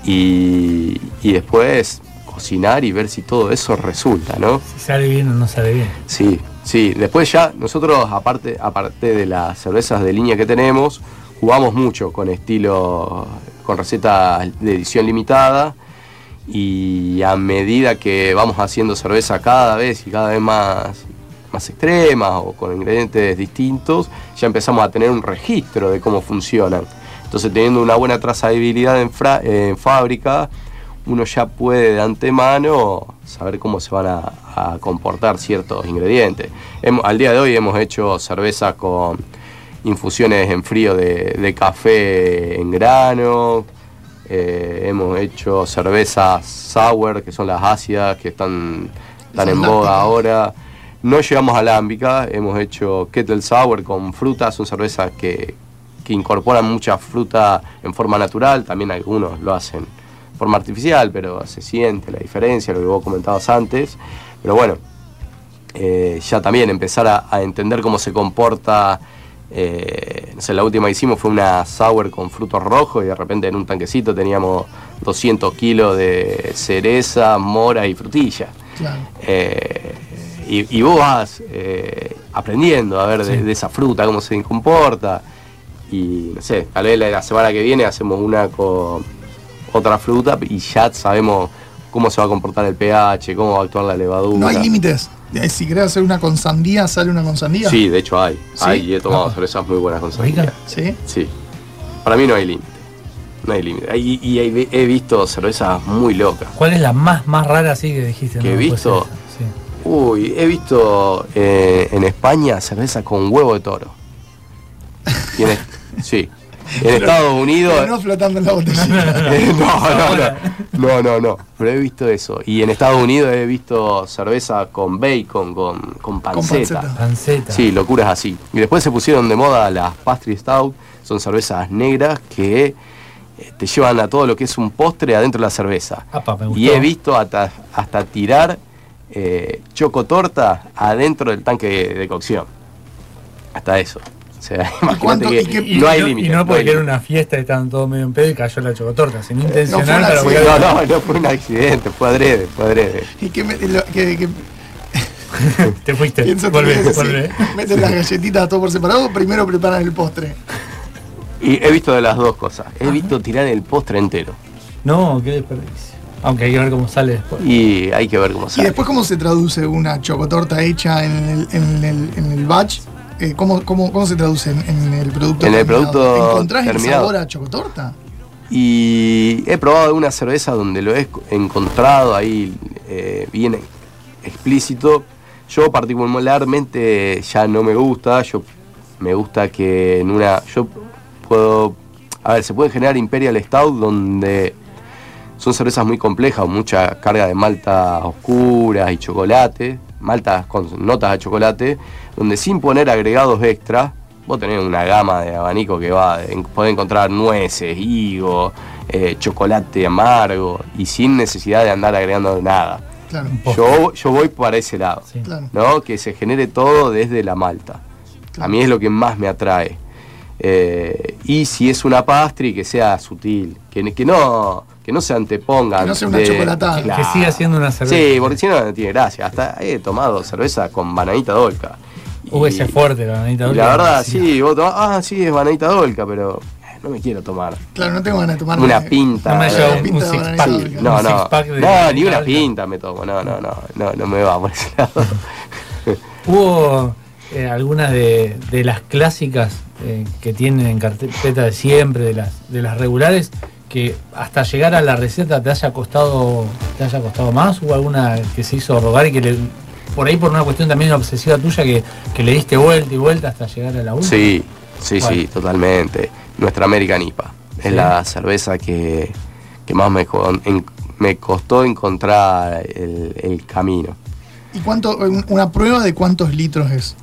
y, y después cocinar y ver si todo eso resulta, ¿no? Si sale bien o no sale bien. Sí, sí. Después ya nosotros, aparte, aparte de las cervezas de línea que tenemos, jugamos mucho con estilo, con recetas de edición limitada. Y a medida que vamos haciendo cerveza cada vez y cada vez más, más extremas o con ingredientes distintos, ya empezamos a tener un registro de cómo funcionan. Entonces teniendo una buena trazabilidad en, en fábrica, uno ya puede de antemano saber cómo se van a, a comportar ciertos ingredientes. Hemos- al día de hoy hemos hecho cervezas con infusiones en frío de, de café en grano, eh, hemos hecho cervezas sour, que son las ácidas, que están, están en boga ahora. No llegamos a hemos hecho kettle sour con frutas, son cervezas que, que incorporan mucha fruta en forma natural, también algunos lo hacen forma artificial, pero se siente la diferencia, lo que vos comentabas antes. Pero bueno, eh, ya también empezar a, a entender cómo se comporta. eh, no sé, la última que hicimos fue una sour con frutos rojos y de repente en un tanquecito teníamos 200 kilos de cereza, mora y frutilla. Claro. Eh, y, y vos vas aprendiendo a ver de, Sí. de esa fruta, cómo se comporta. y no sé, tal vez la, la semana que viene hacemos una con otra fruta y ya sabemos cómo se va a comportar el pH, cómo va a actuar la levadura. No hay límites. Eh, Si querés hacer una con sandía, sale una con sandía. Sí, de hecho hay. ¿Sí? Hay y he tomado Ah. cervezas muy buenas con sandía. Sí. Sí. Para mí no hay límite. No hay límite. Y, y he, he visto cervezas muy locas. ¿Cuál es la más, más rara así que dijiste? Que he no, visto. ser esa? Sí. Uy, he visto eh, en España cerveza con huevo de toro. Y en sí. En Estados Unidos. Pero no flotando en la botella. Eh, no, no, no, no, no, no, pero he visto eso. Y en Estados Unidos he visto cerveza con bacon, con, con panceta. panceta. Panceta. Sí, locuras así. Y después se pusieron de moda las pastry stout, son cervezas negras que eh, te llevan a todo lo que es un postre adentro de la cerveza. Apa, me gustó. Y he visto hasta, hasta tirar eh, chocotorta adentro del tanque de, de cocción. Hasta eso. O sea, imagínate cuánto- que y Y no hay no, límite. y no no porque era una fiesta y estaban todos medio en pedo y cayó la chocotorta, sin intencional, fue pero voy a- accidente. No, no, no fue un accidente, fue adrede, fue adrede. Y que, me- lo- que- que te fuiste. pienso que Volvé, es así. volvé. Meten las galletitas todo por separado, primero preparan el postre. Y he visto de las dos cosas. He visto tirar el postre entero. No, qué desperdicio. Aunque hay que ver cómo sale después. Y hay que ver cómo Y sale. después, ¿cómo se traduce una chocotorta hecha en el, en el, en el batch? Eh, ¿cómo, cómo, cómo se traduce en, en el producto En el producto ¿Encontrás el terminado. sabor a chocotorta? Y he probado una cerveza donde lo he encontrado ahí eh, bien explícito. Yo particularmente ya no me gusta. Yo me gusta que en una. Yo puedo. A ver, se pueden generar Imperial Stout donde son cervezas muy complejas, mucha carga de maltas oscuras y chocolate, maltas con notas de chocolate, donde sin poner agregados extra, vos tenés una gama de abanico que va, en- podés encontrar nueces, higo, eh, chocolate amargo, y sin necesidad de andar agregando nada. Claro. Yo, yo voy para ese lado, Sí. Claro. ¿no? Que se genere todo desde la malta. A mí es lo que más me atrae. Eh, y si es una pastry, que sea sutil, que, que no que no se antepongan. Que no sea una chocolatada. Que siga siendo una cerveza. Sí, porque si no, no tiene gracia. Hasta he tomado cerveza con bananita dolca. Uy, ese es fuerte, la bananita y dolca. la verdad, sí, vos tomás, ah, sí, es bananita dolca, pero eh, no me quiero tomar Claro, no tengo ganas de tomar una pinta. No me de- lleva un, un de six pack. dolca. no, un no, de no, ni una pinta me tomo, no, no, no, no, no me va por ese lado. Hubo eh, algunas de, de las clásicas eh, que tienen en carpeta de siempre, de las, de las regulares, que hasta llegar a la receta te haya costado, te haya costado más, o alguna que se hizo rogar y que le, por ahí por una cuestión también obsesiva tuya que, que le diste vuelta y vuelta hasta llegar a la última. Sí, sí, ¿Cuál? sí, totalmente. Nuestra American IPA. Es Sí. la cerveza que, que más me, en- me costó encontrar el, el camino. ¿Y cuánto, un- una prueba de cuántos litros es?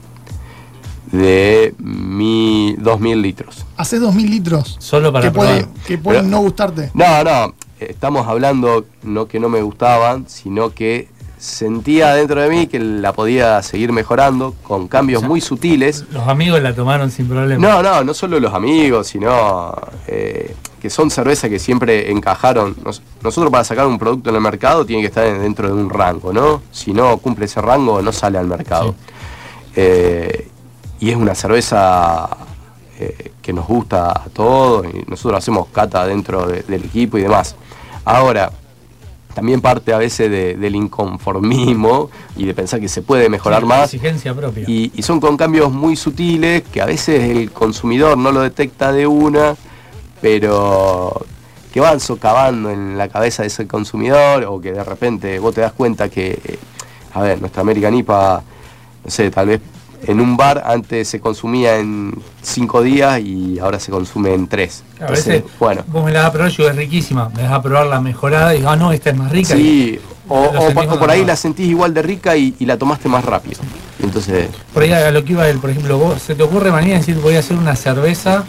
De mi 2000 litros. Haces 2000 litros. Solo para que puede, probar. que pueden Pero- no gustarte. No, no, estamos hablando no que no me gustaban, sino que sentía dentro de mí que la podía seguir mejorando con cambios muy sutiles. Los amigos la tomaron sin problema. No, no, no solo los amigos, sino eh, que son cervezas que siempre encajaron. Nos- nosotros para sacar un producto en el mercado tiene que estar dentro de un rango, ¿no? Si no cumple ese rango, no sale al mercado. Eh, y es una cerveza eh, que nos gusta a todos y nosotros hacemos cata dentro de- del equipo y demás. Ahora, también parte a veces de- del inconformismo y de pensar que se puede mejorar Sí, más. Exigencia propia. Y, y son con cambios muy sutiles que a veces el consumidor no lo detecta de una, pero que van socavando en la cabeza de ese consumidor o que de repente vos te das cuenta que, eh, a ver, nuestra American IPA, no sé, tal vez en un bar antes se consumía en cinco días y ahora se consume en tres. A Entonces, veces bueno, vos me la das a probar y digo, es riquísima. Me das a probar la mejorada y digo, ah, no, esta es más rica. sí, o, Lo o por- o cuando por ahí la sentís igual de rica y, y la tomaste más rápido. Y entonces, Por ahí a lo que iba él, por ejemplo, vos, ¿se te ocurre mañana decir voy a hacer una cerveza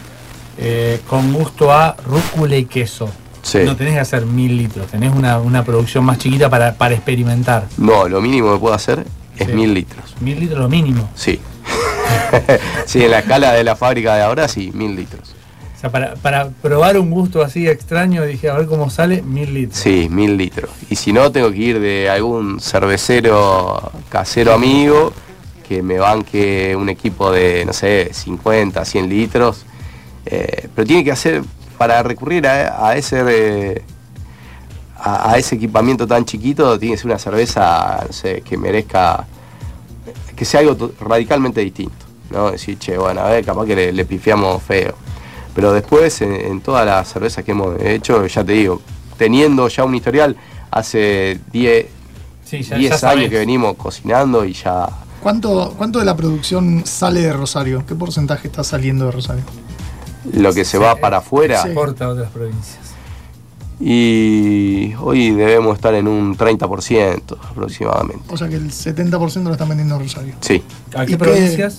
eh, con gusto a rúcula y queso? Sí. No tenés que hacer mil litros, tenés una, una producción más chiquita para, para experimentar. no, lo mínimo que puedo hacer es Sí. mil litros. Mil litros lo mínimo. Sí. sí, en la escala de la fábrica de ahora sí, mil litros. O sea, para, para probar un gusto así extraño, dije, a ver cómo sale, mil litros. Sí, mil litros. Y si no, tengo que ir de algún cervecero casero amigo que me banque un equipo de, no sé, 50, 100 litros Eh, pero tiene que hacer, para recurrir a, a ese eh, a, a ese equipamiento tan chiquito, tiene que ser una cerveza no sé, que merezca, que sea algo radicalmente distinto. ¿no? Decir, che, bueno, a ver, capaz que le, le pifiamos feo. Pero después, en, en todas las cervezas que hemos hecho, ya te digo, teniendo ya un historial, hace 10 Sí, ya- 10 ya sabés. años que venimos cocinando y ya ¿Cuánto, ¿Cuánto de la producción sale de Rosario? ¿Qué porcentaje está saliendo de Rosario? lo que se va para afuera. Sí. Exporta a otras provincias. Y hoy debemos estar en un 30% aproximadamente. O sea que el 70% lo están vendiendo en Rosario. Sí. ¿A ¿Y qué qué- provincias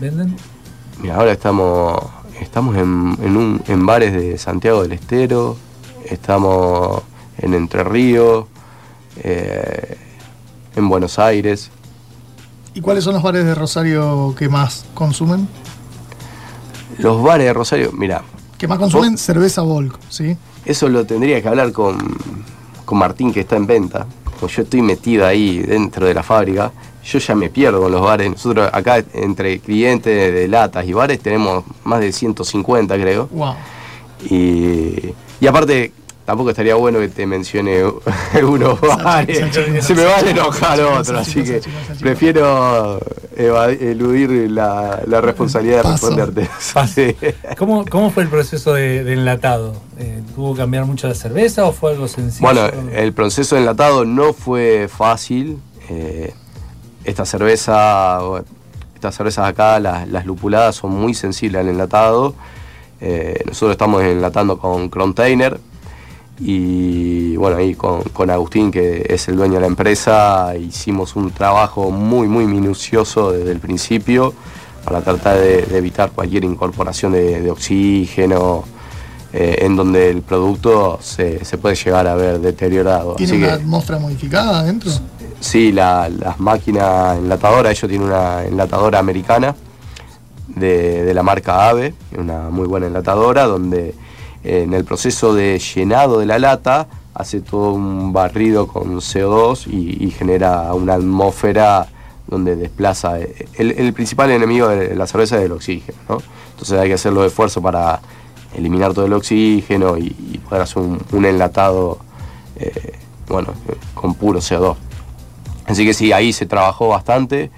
venden? Mira, ahora estamos, estamos en, en, un- en bares de Santiago del Estero, estamos en Entre Ríos, eh, en Buenos Aires. ¿Y cuáles son los bares de Rosario que más consumen? Los bares de Rosario, mira, Que más consumen cerveza Volk, ¿sí? Eso lo tendría que hablar con, con Martín que está en venta. Como yo estoy metido ahí dentro de la fábrica, yo ya me pierdo en los bares. Nosotros acá entre clientes de latas y bares tenemos más de 150 creo. Wow. Y, y aparte, tampoco estaría bueno que te mencione unos bares. Se me van a enojar Sachi, así que prefiero eludir la, la responsabilidad de responderte. Sí. ¿Cómo, ¿Cómo fue el proceso de, de enlatado? Eh, ¿Tuvo que cambiar mucho la cerveza o fue algo sencillo? Bueno, el proceso de enlatado no fue fácil. eh, esta cerveza, estas cervezas acá, las, las lupuladas, son muy sensibles al enlatado. Eh, nosotros estamos enlatando con Container y bueno, ahí con, con Agustín, que es el dueño de la empresa, hicimos un trabajo muy, muy minucioso desde el principio para tratar de, de evitar cualquier incorporación de, de oxígeno, eh, en donde el producto se, se puede llegar a ver deteriorado. ¿Tiene Así una que atmósfera modificada adentro? sí, la- las máquinas enlatadoras, ellos tienen una enlatadora americana de, de la marca AVE, una muy buena enlatadora, donde en el proceso de llenado de la lata hace todo un barrido con CO2 y, genera una atmósfera donde desplaza. El, principal enemigo de la cerveza es el oxígeno, ¿no? Entonces hay que hacer los esfuerzos para eliminar todo el oxígeno y, poder hacer un, enlatado, eh, bueno, con puro CO2. Así que sí, ahí se trabajó bastante.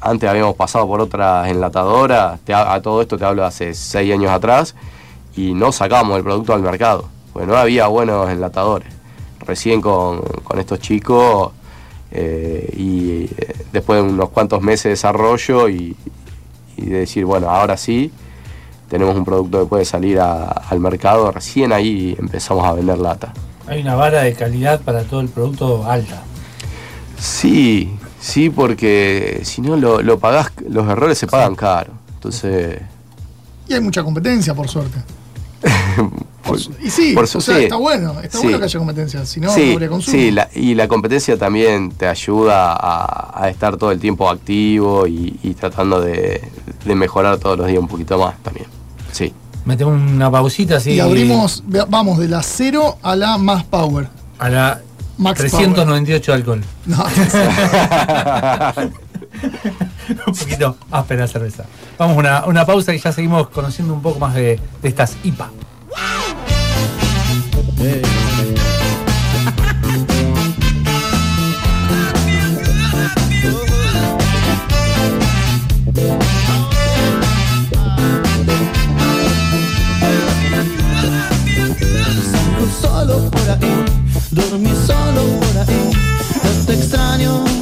Antes habíamos pasado por otras enlatadoras, a todo esto te hablo hace seis años atrás, y no sacábamos el producto al mercado, porque no había buenos enlatadores. Recién con, con estos chicos, eh, y eh, después de unos cuantos meses de desarrollo y, y de decir, bueno, ahora sí, tenemos un producto que puede salir a- al mercado, recién ahí empezamos a vender lata. Hay una vara de calidad para todo el producto alta. Sí, sí, porque si no lo, lo pagás, los errores se pagan caro. Entonces, Y hay mucha competencia, por suerte. por- Y sí, por o su- sea, sí, está bueno. Está sí. bueno que haya competencia. Si no, no sí, habría consumo. sí, la- y la competencia también te ayuda a, a estar todo el tiempo activo y, y tratando de, de mejorar todos los días un poquito más también. Sí. Metemos una pausita así. Y abrimos, vamos de la cero a la más power. A la Max 398 de alcohol. No, un poquito áspera la cerveza. Vamos a una, una pausa y ya seguimos conociendo un poco más de, de estas IPA. Dormí solo por ahí, no te extraño.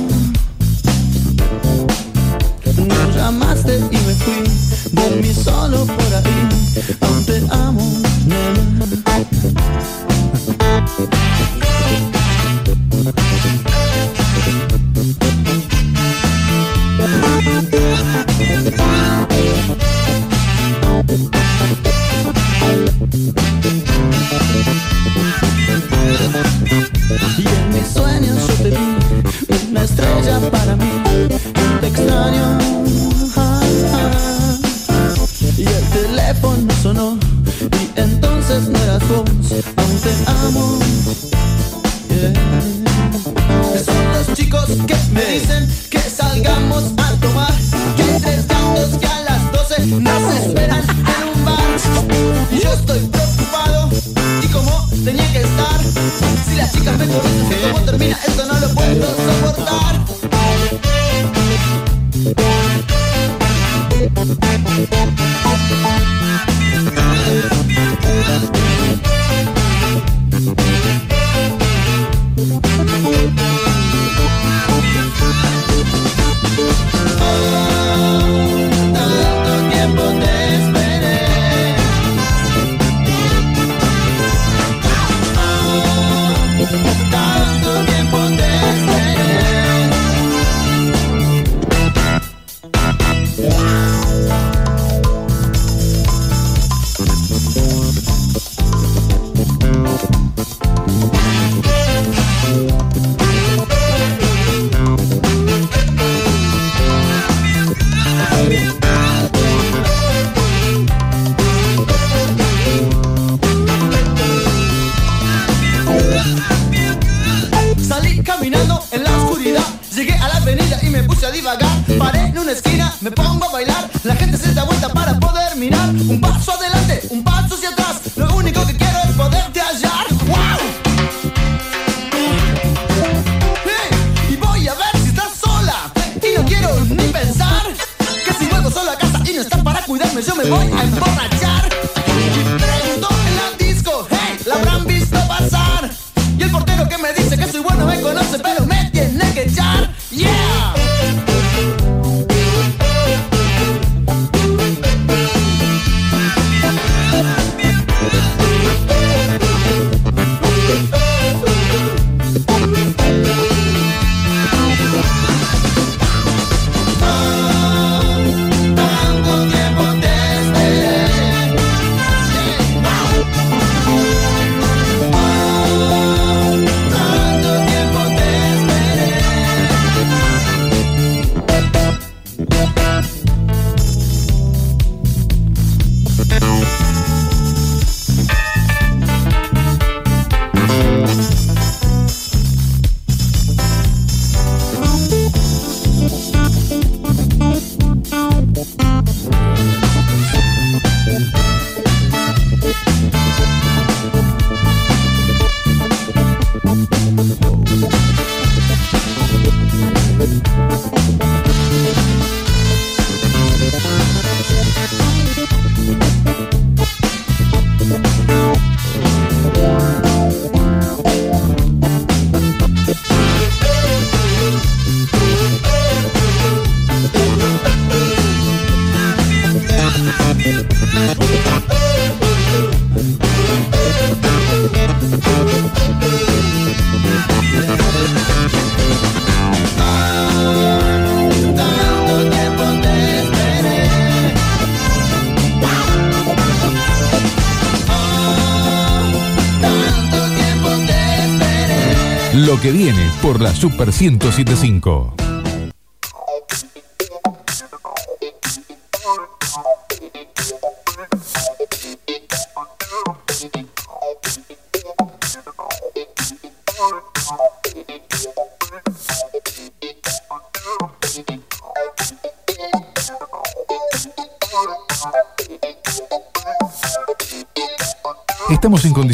Por la Super 1075.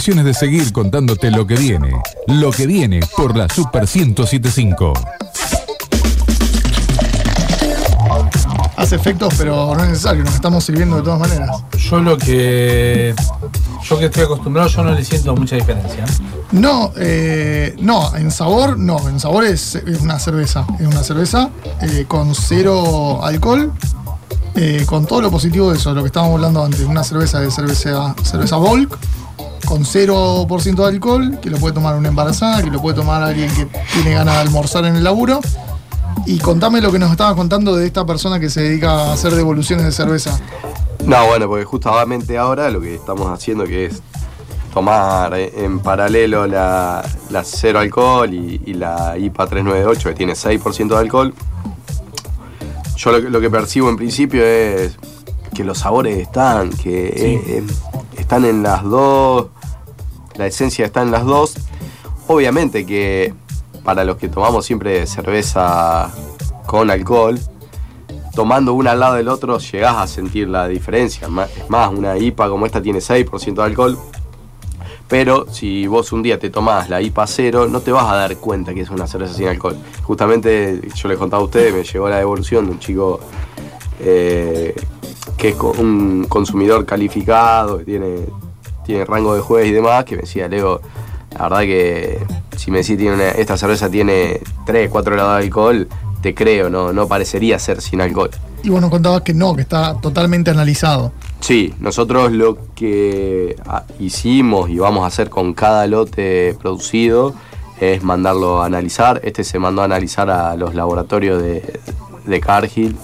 Condiciones de seguir contándote lo que viene. Lo que viene por la Super 1075. Hace efectos, pero no es necesario, nos estamos sirviendo de todas maneras. Yo lo que. Yo que estoy acostumbrado, yo no le siento mucha diferencia. No, eh, no, en sabor no, en sabor es, es una cerveza, es una cerveza eh, con cero alcohol, eh, con todo lo positivo de eso, lo que estábamos hablando antes, una cerveza de cerveza, cerveza bulk, con 0% de alcohol, que lo puede tomar una embarazada, que lo puede tomar alguien que tiene ganas de almorzar en el laburo. Y contame lo que nos estabas contando de esta persona que se dedica a hacer devoluciones de cerveza. No, bueno, porque justamente ahora lo que estamos haciendo que es tomar en paralelo la, la cero alcohol y, y la IPA 398 que tiene 6% de alcohol. Yo lo, que- lo que percibo en principio es que los sabores están, que están en las dos, la esencia está en las dos. Obviamente que para los que tomamos siempre cerveza con alcohol, tomando una al lado del otro llegás a sentir la diferencia. Es más, una IPA como esta tiene 6% de alcohol. Pero si vos un día te tomás la IPA cero, no te vas a dar cuenta que es una cerveza sin alcohol. Justamente yo les contaba a ustedes, me llegó la devolución de un chico eh, que es un consumidor calificado, que tiene, tiene rango de juez y demás, que me decía, Leo, la verdad que si me decís tiene una- esta cerveza tiene 3, 4 grados de alcohol, te creo, no, no parecería ser sin alcohol. Y vos nos contabas que no, que está totalmente analizado. Sí, nosotros lo que ah, hicimos y vamos a hacer con cada lote producido es mandarlo a analizar. Este se mandó a analizar a los laboratorios de, de Cargill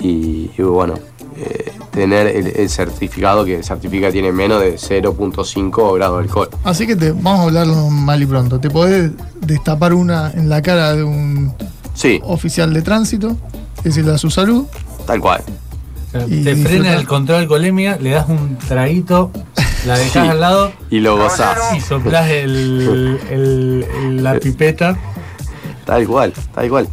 y, y bueno, eh, tener el, el certificado que certifica tiene menos de 0.5 grado de alcohol. Así que te, vamos a hablarlo mal y pronto. Te podés destapar una en la cara de un Sí, oficial de tránsito, decirle a su salud. tal cual. Y te frena el control de alcoholemia, le das un traguito, la dejas Sí. al lado Y lo gozás. y soplás el, el- el- la pipeta. Tal cual, tal cual.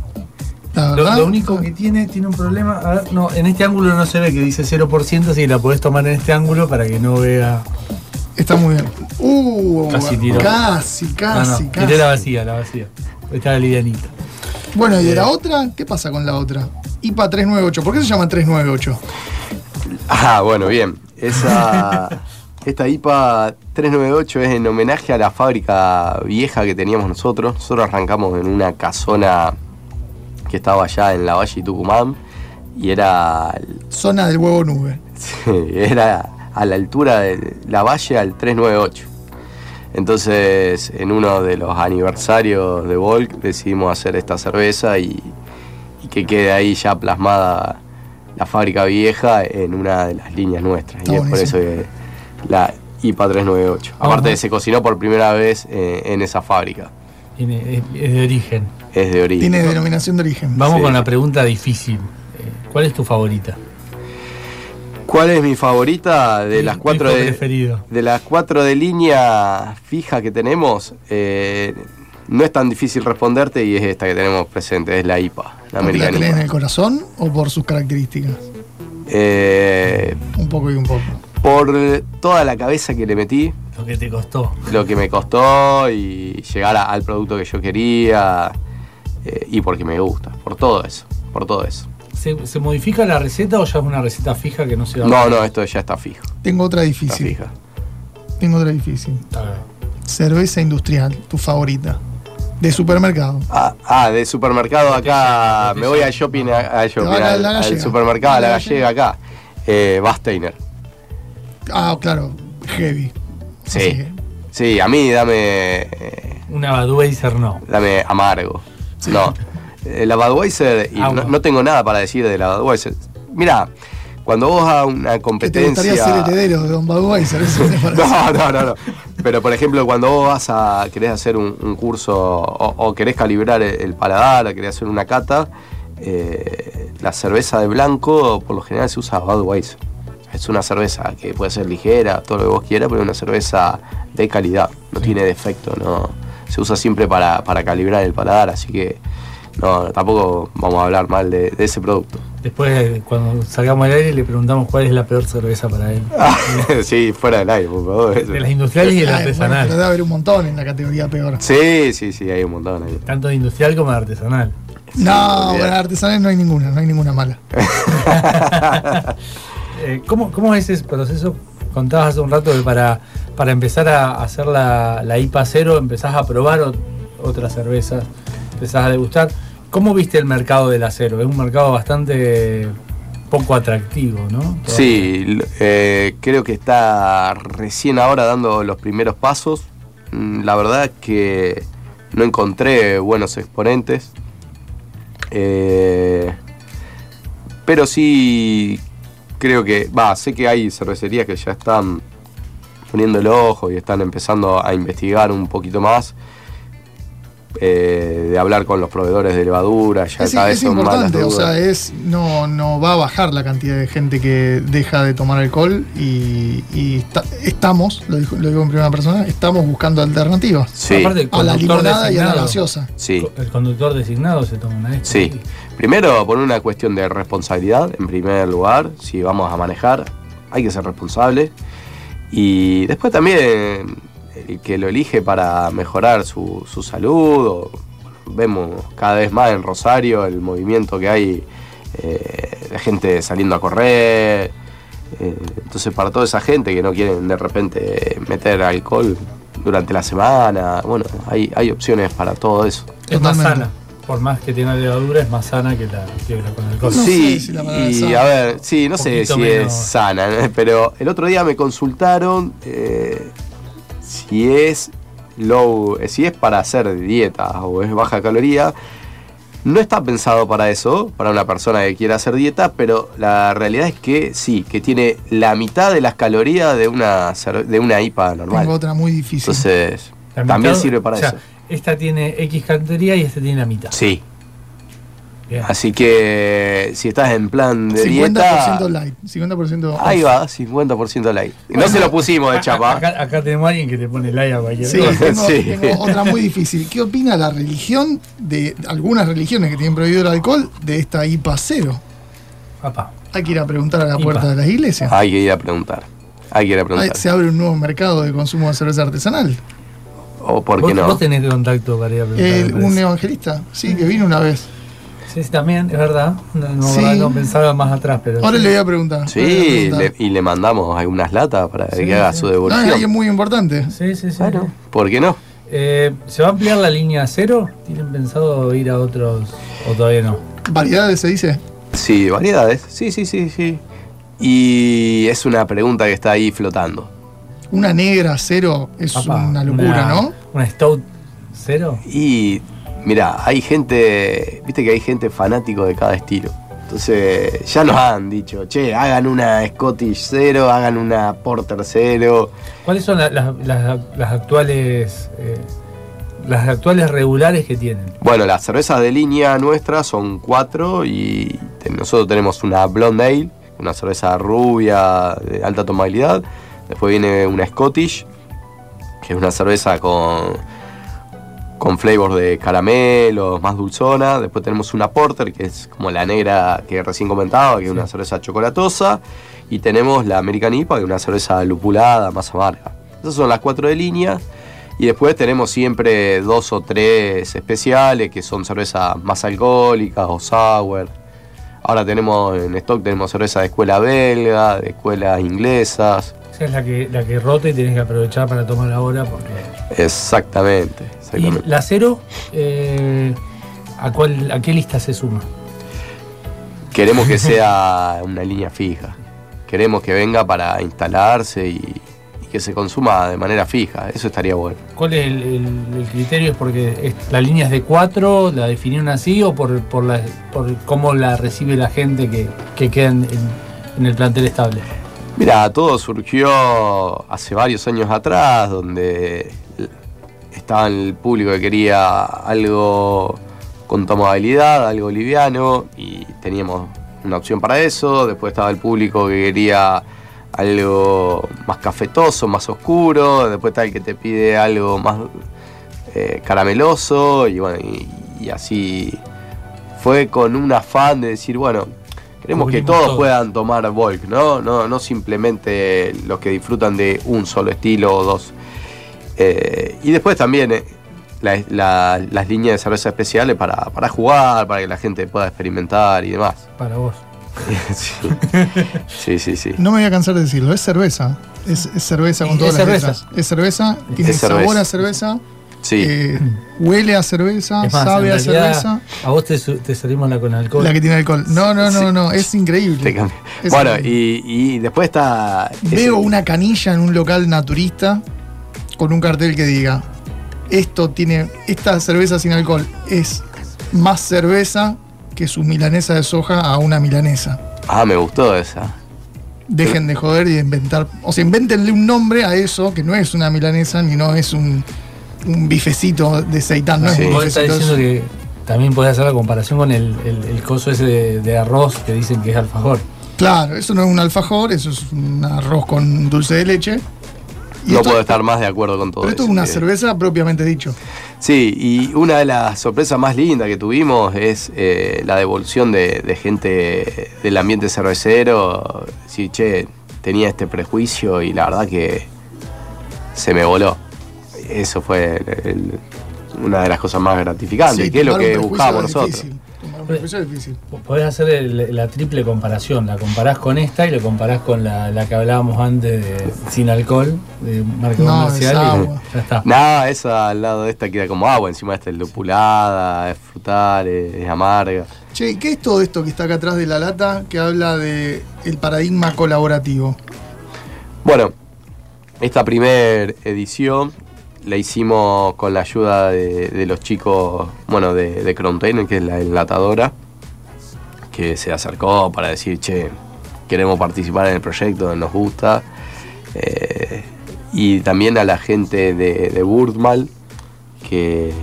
Lo, único que tiene, tiene un problema. A ver, no, en este ángulo no se ve que dice 0%, así que la podés tomar en este ángulo para que no vea. está muy bien. Uh, Casi tiró. casi, casi, no, no, casi. tiré la vacía, la vacía. Está la livianita. Bueno, ¿y de Eh. la otra? ¿Qué pasa con la otra? IPA 398. ¿Por qué se llama 398? Ah, bueno, bien. Esa, esta IPA 398 es en homenaje a la fábrica vieja que teníamos nosotros. Nosotros arrancamos en una casona que estaba allá en la Valle de Tucumán y era, Zona del huevo nube. sí, era a la altura de la Valle al 398. Entonces, en uno de los aniversarios de Volk decidimos hacer esta cerveza y, y que quede ahí ya plasmada la fábrica vieja en una de las líneas nuestras. Está y es por eso que la IPA 398. Aparte, se cocinó por primera vez eh, en esa fábrica. Es de origen. Es de origen. Tiene denominación de origen. Vamos Sí. con la pregunta difícil. Eh, ¿Cuál es tu favorita? ¿Cuál es mi favorita de Mi- las cuatro de, preferido. de las cuatro de línea fija que tenemos? eh, no es tan difícil responderte y es esta que tenemos presente, es la IPA, la ¿Porque la en el corazón o por sus características? Eh, Un poco y un poco. por toda la cabeza que le metí, Lo que te costó. lo que me costó y llegar a- al producto que yo quería eh, y porque me gusta, por todo eso, por todo eso. ¿Se, se modifica la receta o ya es una receta fija que no se va No, no, esto ya está fijo. Tengo otra Está difícil. fija. Tengo otra difícil. Está bien. Cerveza industrial, tu favorita. De supermercado. Ah, ah, de supermercado acá, me voy al shopping, a, a shopping, a la- al, la al gallega. supermercado, a la La gallega acá. Eh, Basteiner. Ah, claro, heavy. Sí. que, Sí, a mí dame. eh, Una Budweiser no. Dame amargo. No. Eh, La Budweiser, y no, tengo nada para decir de la Budweiser. Mira, cuando vos a una que te gustaría ser competencia. heredero de Don Budweiser, eso. No, no, no, no. Pero por ejemplo, cuando vos vas a. querés hacer un, un curso o, o querés calibrar el, el paladar, o querés hacer una cata, eh, la cerveza de blanco por lo general se usa Budweiser. Es una cerveza que puede ser ligera, todo lo que vos quieras, pero es una cerveza de calidad, no tiene defecto, no. Se usa siempre para, para calibrar el paladar, así que no, tampoco vamos a hablar mal de, de ese producto. Después, cuando salgamos al aire, le preguntamos cuál es la peor cerveza para él. sí, fuera del aire, por favor. De las industriales y de la Ay, bueno, artesanal. pero debe haber un montón en la categoría peor. Sí, sí, sí, hay un montón ahí. Tanto de industrial como de artesanal. No, bueno, artesanales no hay ninguna, no hay ninguna mala. Eh, ¿cómo, ¿Cómo es ese proceso? Contabas hace un rato que para, para empezar a hacer la, la IPA cero empezás a probar ot- otras cervezas, empezás a degustar. ¿Cómo viste el mercado del acero? Es un mercado bastante poco atractivo, ¿no? Sí, eh, creo que está recién ahora dando los primeros pasos. Mm, La verdad que no encontré buenos exponentes. Eh, pero sí creo que, va, sé que hay cervecerías que ya están poniendo el ojo y están empezando a investigar un poquito más. Eh, de hablar con los proveedores de levadura, ya Es, cada vez es son más las importante, o sea, es no, no va a bajar la cantidad de gente que deja de tomar alcohol y, y está- estamos, lo digo, lo digo en primera persona, estamos buscando alternativas. Sí. Aparte, el A la limonada y a la gaseosa. Sí. El conductor designado se toma una. Sí. Primero, por una cuestión de responsabilidad, en primer lugar, si vamos a manejar, hay que ser responsable. Y después también el que lo elige para mejorar su, su salud. o- vemos cada vez más en Rosario el movimiento que hay eh, de gente saliendo a correr. Eh, entonces, para toda esa gente que no quieren de repente meter alcohol durante la semana, bueno, hay, hay opciones para todo eso. Es más sana. Por más que tenga levadura, es más sana que la, la con alcohol. No sí, sé si la y sana. a ver, sí, no sé si menos. es sana, pero el otro día me consultaron eh, si es low, eh, si es para hacer dieta o es baja caloría. No está pensado para eso, para una persona que quiera hacer dieta, pero la realidad es que sí, que tiene la mitad de las calorías de una de una IPA normal. Tengo otra muy difícil. Entonces, también mitad- sirve para o sea, eso. Esta tiene X caloría y esta tiene la mitad. Sí. Bien. Así que si estás en plan de 50% dieta, light. 50% ahí off. va, 50% light. Y no se lo pusimos de chapa. Acá, acá tenemos a alguien que te pone like a cualquier Sí, cosa. tengo, Sí. tengo otra muy difícil. ¿Qué opina la religión de algunas religiones que tienen prohibido el alcohol de esta IPA cero? Papá. Hay que ir a preguntar a la IPA. puerta de las iglesias. Hay que ir a preguntar. Hay que ir a Ahí preguntar. se abre un nuevo mercado de consumo de cerveza artesanal. O por ¿Vos, qué no. vos tenés contacto para ir a preguntar. Un evangelista, sí, que vino una vez. Sí, sí, también, es verdad. No, no, Sí. no pensaba más atrás, pero. Ahora sí. le voy a preguntar. a Sí, preguntar. le- y le mandamos algunas latas para Sí, que haga sí. su No, es devolución. alguien muy importante. Sí, sí, sí. Bueno, ¿por qué no? Eh, ¿Se va a ampliar la línea cero? ¿Tienen pensado ir a otros o todavía no? Variedades se dice. Sí, variedades. Sí, sí, sí, sí. Y es una pregunta que está ahí flotando. Una negra cero es Papá, una locura, ¿no? ¿Una Stout cero? Y mira, hay gente, viste que hay gente fanático de cada estilo. Entonces, ya nos han dicho, che, hagan una Scottish cero, hagan una Porter cero. ¿Cuáles son la- las- actuales eh, las actuales regulares que tienen? Bueno, las cervezas de línea nuestras son cuatro y nosotros tenemos una Blonde Ale, una cerveza rubia de alta tomabilidad. Después viene una Scottish, que es una cerveza con, con flavor de caramelo, más dulzona. Después tenemos una Porter, que es como la negra que recién comentaba, que es una cerveza chocolatosa. Y tenemos la American IPA, que es una cerveza lupulada, más amarga. Esas son las cuatro de línea. Y después tenemos siempre dos o tres especiales, que son cervezas más alcohólicas o sour. Ahora tenemos en stock tenemos cerveza de escuela belga, de escuelas inglesas. Esa es la que, la que rota y tenés que aprovechar para tomar ahora porque. Exactamente, ¿Y la cero? eh, ¿a, cuál, ¿A qué lista se suma? Queremos que sea una línea fija. Queremos que venga para instalarse y, y que se consuma de manera fija. Eso estaría bueno. ¿Cuál es el, el- el criterio? ¿Es porque la línea es de cuatro, la definieron así o por, por, la, por cómo la recibe la gente que, que queda en, en- en el plantel estable? Mira, todo surgió hace varios años atrás, donde estaba el público que quería algo con tomabilidad, algo liviano, y teníamos una opción para eso. Después estaba el público que quería algo más cafetoso, más oscuro. Después está el que te pide algo más eh, carameloso, y bueno, y, y así fue con un afán de decir, bueno, queremos que todos todo. puedan tomar Volk, ¿no? No, no simplemente los que disfrutan de un solo estilo o dos. Eh, y después también eh, la- la- las líneas de cerveza especiales para, para jugar, para que la gente pueda experimentar y demás. Para vos. sí. sí, sí, sí. No me voy a cansar de decirlo, es cerveza. Es, es cerveza con Es todas las cerveza. letras. Es cerveza, tiene Es sabor cerveza. a cerveza, Sí. eh, huele a cerveza, Es más, sabe a cerveza. A vos te, te servimos la con alcohol. La que tiene alcohol. No, no, no, Sí. no, es increíble. Te cambia. Es bueno, increíble. y, y después está. ese- Veo una canilla en un local naturista con un cartel que diga, esto tiene, esta cerveza sin alcohol es más cerveza que su milanesa de soja a una milanesa. Ah, me gustó esa. Dejen de joder y de inventar, o sea, invéntenle un nombre a eso que no es una milanesa ni no es un, un bifecito de seitán, no Sí. es un Vos estás bifecito. diciendo es- que también podés hacer la comparación con el, el- el coso ese de, de arroz que dicen que es alfajor. Claro, eso no es un alfajor, eso es un arroz con dulce de leche. Y No esto- puedo estar más de acuerdo con todo Pero esto es eso. una Eh, cerveza propiamente dicho. Sí, y una de las sorpresas más lindas que tuvimos es eh, la devolución de, de gente del ambiente cervecero. Sí, che, tenía este prejuicio y la verdad que se me voló. Eso fue el- el- una de las cosas más gratificantes, Sí, que es lo que buscábamos es nosotros. difícil. Tomar un prejuicio es difícil. Podés hacer el- la triple comparación. La comparás con esta y la comparás con la, la que hablábamos antes de sin alcohol, de marca No, comercial. es y agua. ya está. Nada, esa al lado de esta queda como agua, encima de esta es lupulada, es frutal, es, es amarga. Che, ¿qué es todo esto que está acá atrás de la lata que habla de el paradigma colaborativo? Bueno, esta primer edición la hicimos con la ayuda de, los chicos, bueno, de, de que es la enlatadora, que se acercó para decir, che, queremos participar en el proyecto, nos gusta. Eh, y también a la gente de, de Birdmal, que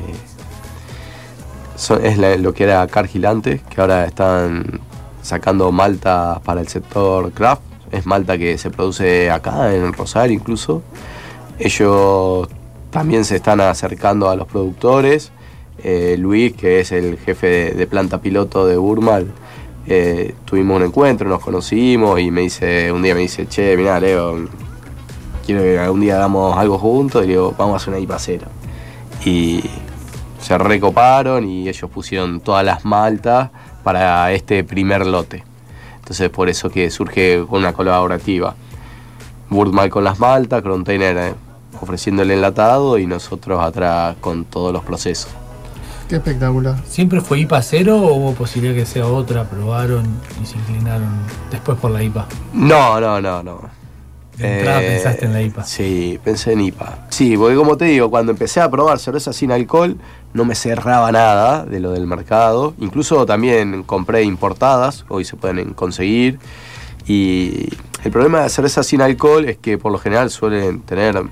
es lo que era Cargill antes, que ahora están sacando malta para el sector craft. Es malta que se produce acá, en Rosario incluso. Ellos también se están acercando a los productores. Eh, Luis, que es el jefe de, planta piloto de Burmal, eh, tuvimos un encuentro, nos conocimos y me dice, un día me dice, che, mira Leo, quiero que algún día hagamos algo juntos. Y le digo, vamos a hacer una IPA. Y se recoparon y ellos pusieron todas las maltas para este primer lote. Entonces por eso que surge una colaborativa. Burmal con las maltas, Container eh, ofreciendo el enlatado y nosotros atrás con todos los procesos. Qué espectacular. ¿Siempre fue IPA cero o hubo posibilidad que sea otra? ¿Probaron y se inclinaron después por la IPA? No, no, no, no. De entrada pensaste en la IPA. Sí, pensé en IPA. Sí, porque como te digo, cuando empecé a probar cerveza sin alcohol, no me cerraba nada de lo del mercado. Incluso también compré importadas, hoy se pueden conseguir. Y el problema de cerveza sin alcohol es que por lo general suelen tener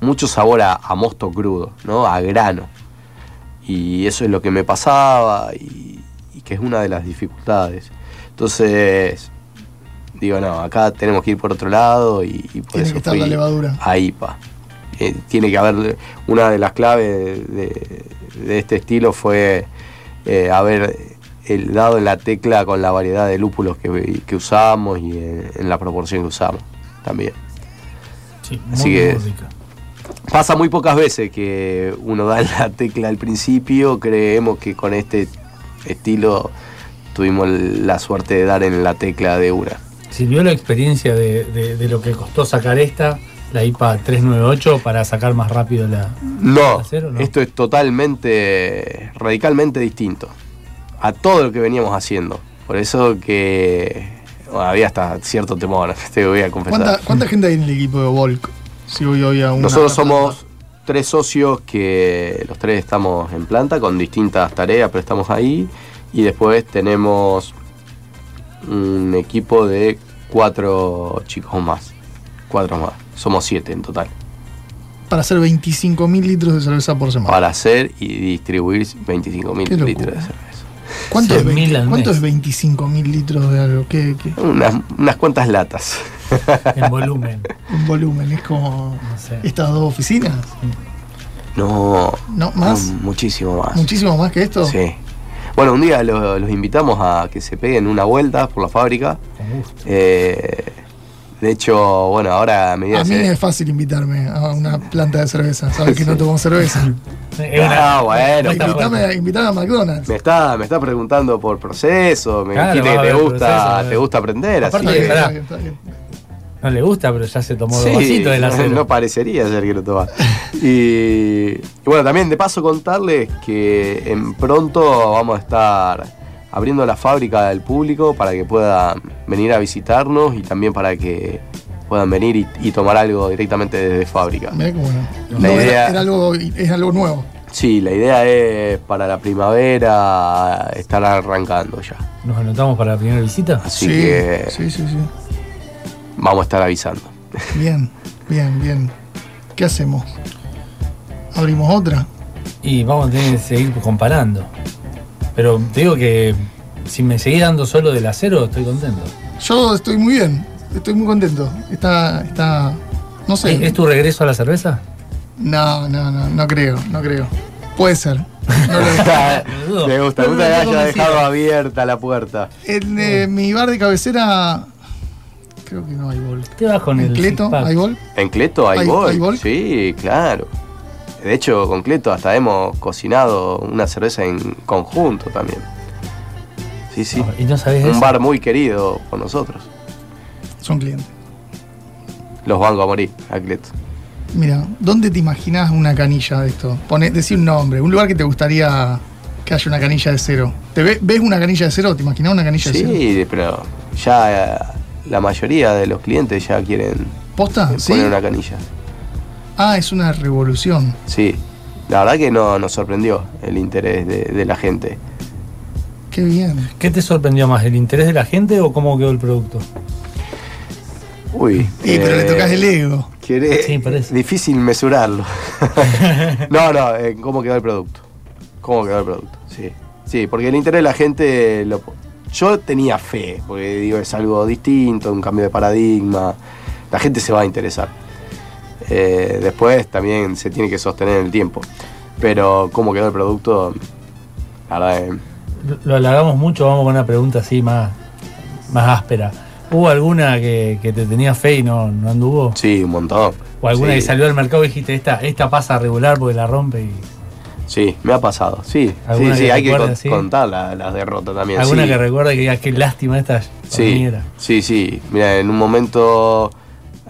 mucho sabor a, a mosto crudo, ¿no? A grano. Y eso es lo que me pasaba y, y que es una de las dificultades. Entonces, digo, no, acá tenemos que ir por otro lado y, y por Tiene eso que estar fui la levadura. a IPA. Eh, tiene que haber, una de las claves de, de este estilo fue eh, haber el dado en la tecla con la variedad de lúpulos que, que usamos y en, en la proporción que usamos también. Sí, Así muy, que- rica. Pasa muy pocas veces que uno da en la tecla al principio, creemos que con este estilo tuvimos la suerte de dar en la tecla de una. ¿Sirvió la experiencia de, de- de lo que costó sacar esta, la IPA 398, para sacar más rápido la. No, ¿La cero, no? esto es totalmente, radicalmente distinto a todo lo que veníamos haciendo. Por eso que bueno, había hasta cierto temor, te voy a confesar. ¿Cuánta, cuánta gente hay en el equipo de Volk? Si hoy, hoy a una Nosotros somos tres socios que los tres estamos en planta con distintas tareas, pero estamos ahí. Y después tenemos un equipo de cuatro chicos más. Cuatro más. Somos siete en total. para hacer 25.000 litros de cerveza por semana. Para hacer y distribuir 25 mil Qué locura. litros de cerveza. ¿Cuánto, es, 100.000 20 al ¿cuánto mes. es 25.000 litros de algo? ¿Qué, qué? Unas, unas cuantas latas. En volumen. Un volumen, es como No sé. estas dos oficinas. No. ¿No? ¿Más? no, muchísimo más. ¿Muchísimo más que esto? Sí. Bueno, un día lo- los invitamos a que se peguen una vuelta por la fábrica. Con gusto. Eh, de hecho, bueno, ahora a medida A mí se- es fácil invitarme a una planta de cerveza. Sabes que no tomo cerveza. Ah, bueno, invitame a McDonald's. Me está, me está preguntando por proceso, me Claro, dijiste que te gusta, proceso, te gusta aprender, así Aparte que- que- Está pará. bien, está bien. No le gusta, pero ya se tomó Sí, dos vasitos de la cero. no parecería ser que lo toma. Y, y bueno, también de paso contarles que en pronto vamos a estar abriendo la fábrica al público para que puedan venir a visitarnos y también para que puedan venir y, y tomar algo directamente desde fábrica. Mirá qué bueno. La No, era- idea- era algo, es algo nuevo. Sí, la idea es para la primavera estar arrancando ya. ¿Nos anotamos para la primera visita? Así sí, que sí, sí, sí. vamos a estar avisando. Bien, bien, bien. ¿Qué hacemos? ¿Abrimos otra? Y vamos a tener que seguir comparando. Pero te digo que si me seguís dando solo del acero, estoy contento. Yo estoy muy bien. Estoy muy contento. Está, está. No sé. ¿Es, es tu regreso a la cerveza? No, no, no, no creo, no creo. Puede ser. No lo- dudo. Me gusta, me gusta que haya dejado abierta la puerta. En eh, mi bar de cabecera. Creo que no hay bol. ¿Qué vas con ¿En el Cleto hay bol? ¿En Cleto hay, hay bol? Sí, claro. De hecho, con Cleto hasta hemos cocinado una cerveza en conjunto también. Sí, sí. ¿Y no sabés Un eso? bar muy querido por nosotros. Son clientes. Los banco a morir, a Cleto. Mira, ¿dónde te imaginas una canilla de esto? Pone, decí un nombre, un lugar que te gustaría que haya una canilla de cero. ¿Te ve- ves una canilla de cero? ¿Te imaginas una canilla de cero? Sí, pero ya eh, la mayoría de los clientes ya quieren ¿Posta? ¿Sí? poner una canilla. Ah, es una revolución. Sí. La verdad que no, nos sorprendió el interés de, de la gente. Qué bien. ¿Qué te sorprendió más? ¿El interés de la gente o cómo quedó el producto? Uy. Sí, pero le eh, tocas el ego. Quiere- Sí, parece. Difícil mesurarlo. no, no, eh, ¿cómo quedó el producto? ¿Cómo quedó el producto? Sí. Sí, porque el interés de la gente, lo- yo tenía fe, porque digo, es algo distinto, un cambio de paradigma, la gente se va a interesar. Eh, después también se tiene que sostener en el tiempo, pero cómo quedó el producto, la verdad es- Lo- alargamos mucho, vamos con una pregunta así más, más áspera. ¿Hubo alguna que, que te tenía fe y no, no anduvo? Sí, un montón. ¿O alguna Sí. que salió al mercado y dijiste, esta, esta pasa regular porque la rompe? Y, Sí, me ha pasado, sí. Sí, ¿Alguna sí, que hay que recuerdes, con- sí? contar la- las derrotas también. ¿Alguna sí. que recuerda que digas, qué lástima esta? Sí, era"? sí, sí. Mira, en un momento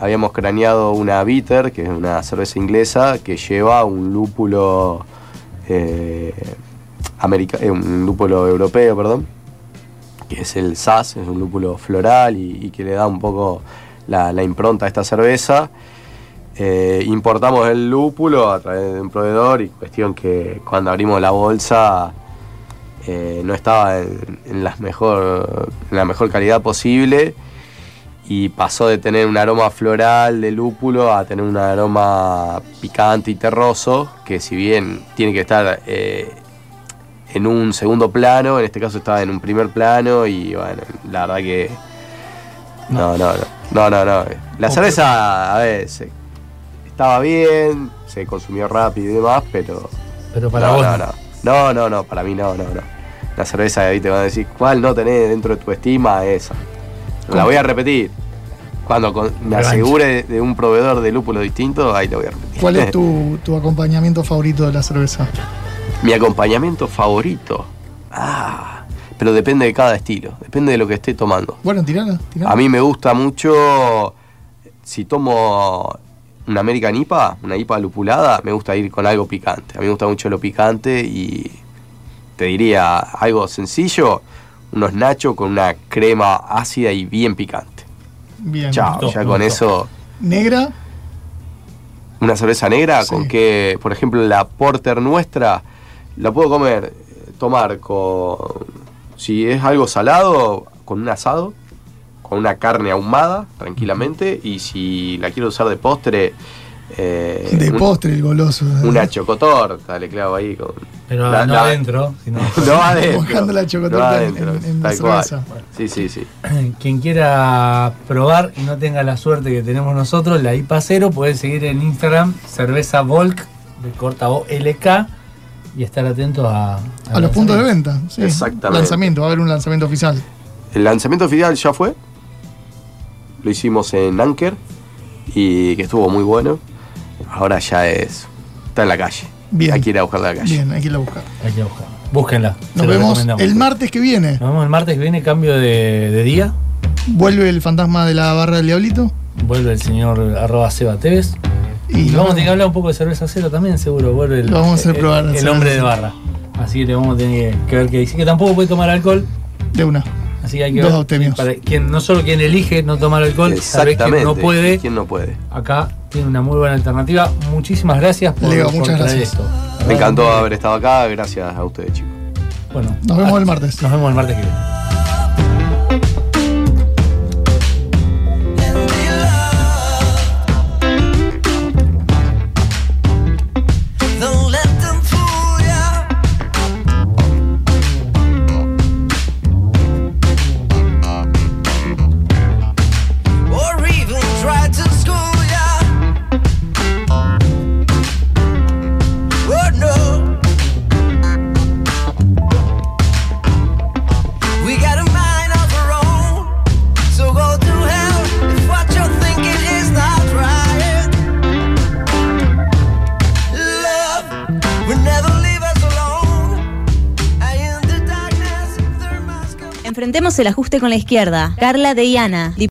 habíamos craneado una bitter, que es una cerveza inglesa, que lleva un lúpulo eh, eh, un lúpulo europeo, perdón, que es el SAS, es un lúpulo floral y, que le da un poco la, impronta a esta cerveza. Eh, importamos el lúpulo a través de un proveedor y cuestión que cuando abrimos la bolsa eh, no estaba en, en la mejor calidad posible y pasó de tener un aroma floral de lúpulo a tener un aroma picante y terroso, que si bien tiene que estar eh, en un segundo plano, en este caso estaba en un primer plano y bueno, la verdad que... No, no, no, no, no, no. La cerveza, a ver, se- estaba bien, se consumió rápido y demás, pero... Pero para no, vos no, no. no. No, no, no, para mí no, no, no. La cerveza ahí te van a decir, ¿cuál no tenés dentro de tu estima? Esa. La voy a repetir. Cuando con- me Revancha. asegure de, de un proveedor de lúpulo distinto, ahí lo voy a repetir. ¿Cuál es tu, tu acompañamiento favorito de la cerveza? Mi acompañamiento favorito. Ah, pero depende de cada estilo, depende de lo que esté tomando. Bueno, tirala. tirala. A mí me gusta mucho, si tomo una American IPA, una IPA lupulada, me gusta ir con algo picante. A mí me gusta mucho lo picante y te diría algo sencillo, unos nachos con una crema ácida y bien picante. Bien. Chao, ya con eso, Negra, una cerveza negra Sí. con que, por ejemplo, la porter nuestra, la puedo comer, tomar con, si es algo salado, con un asado, con una carne ahumada, tranquilamente, y si la quiero usar de postre, eh, de un- postre, el goloso. una chocotorta, le clavo ahí con... Pero la- no la- adentro, sino no adentro. Mojando la no chocotorta en- adentro, en- en tal cual. Sí, sí, sí. Quien quiera probar y no tenga la suerte que tenemos nosotros, la IPA cero, puede seguir en Instagram cerveza Volk de corta O LK y estar atentos a, A los puntos de venta. Sí. Exactamente. Lanzamiento, va a haber un lanzamiento oficial. El lanzamiento oficial ya fue. Lo hicimos en Anker y que estuvo muy bueno. Ahora ya es. Está en la calle. Bien. Hay que ir a buscarla a la calle. Bien, hay que irla a buscar. Hay que buscar. Búsquenla. Nos vemos el martes que viene. Nos vemos el martes que viene, cambio de, de día. Vuelve el fantasma de la barra del diablito. Vuelve el señor arroba Seba Tevez. Y vamos a tener que hablar un poco de cerveza cero también, seguro. Vuelve el, Lo vamos a hacer el- probar el, hombre de barra. Así que le vamos a tener que, que ver qué dice. Que tampoco puede tomar alcohol. De una. Así que hay que Dos ver. Para quien, no solo quien elige no tomar alcohol, quien Exactamente. no puede. ¿Quién no puede? Acá tiene una muy buena alternativa. Muchísimas gracias por, Leo, por muchas gracias. esto. Me encantó haber estado acá. Gracias a ustedes, chicos. Bueno, Nos vemos el martes. nos vemos el martes que viene. And in the darkness, there must come. Enfrentemos el ajuste con la izquierda. Carla Deyana.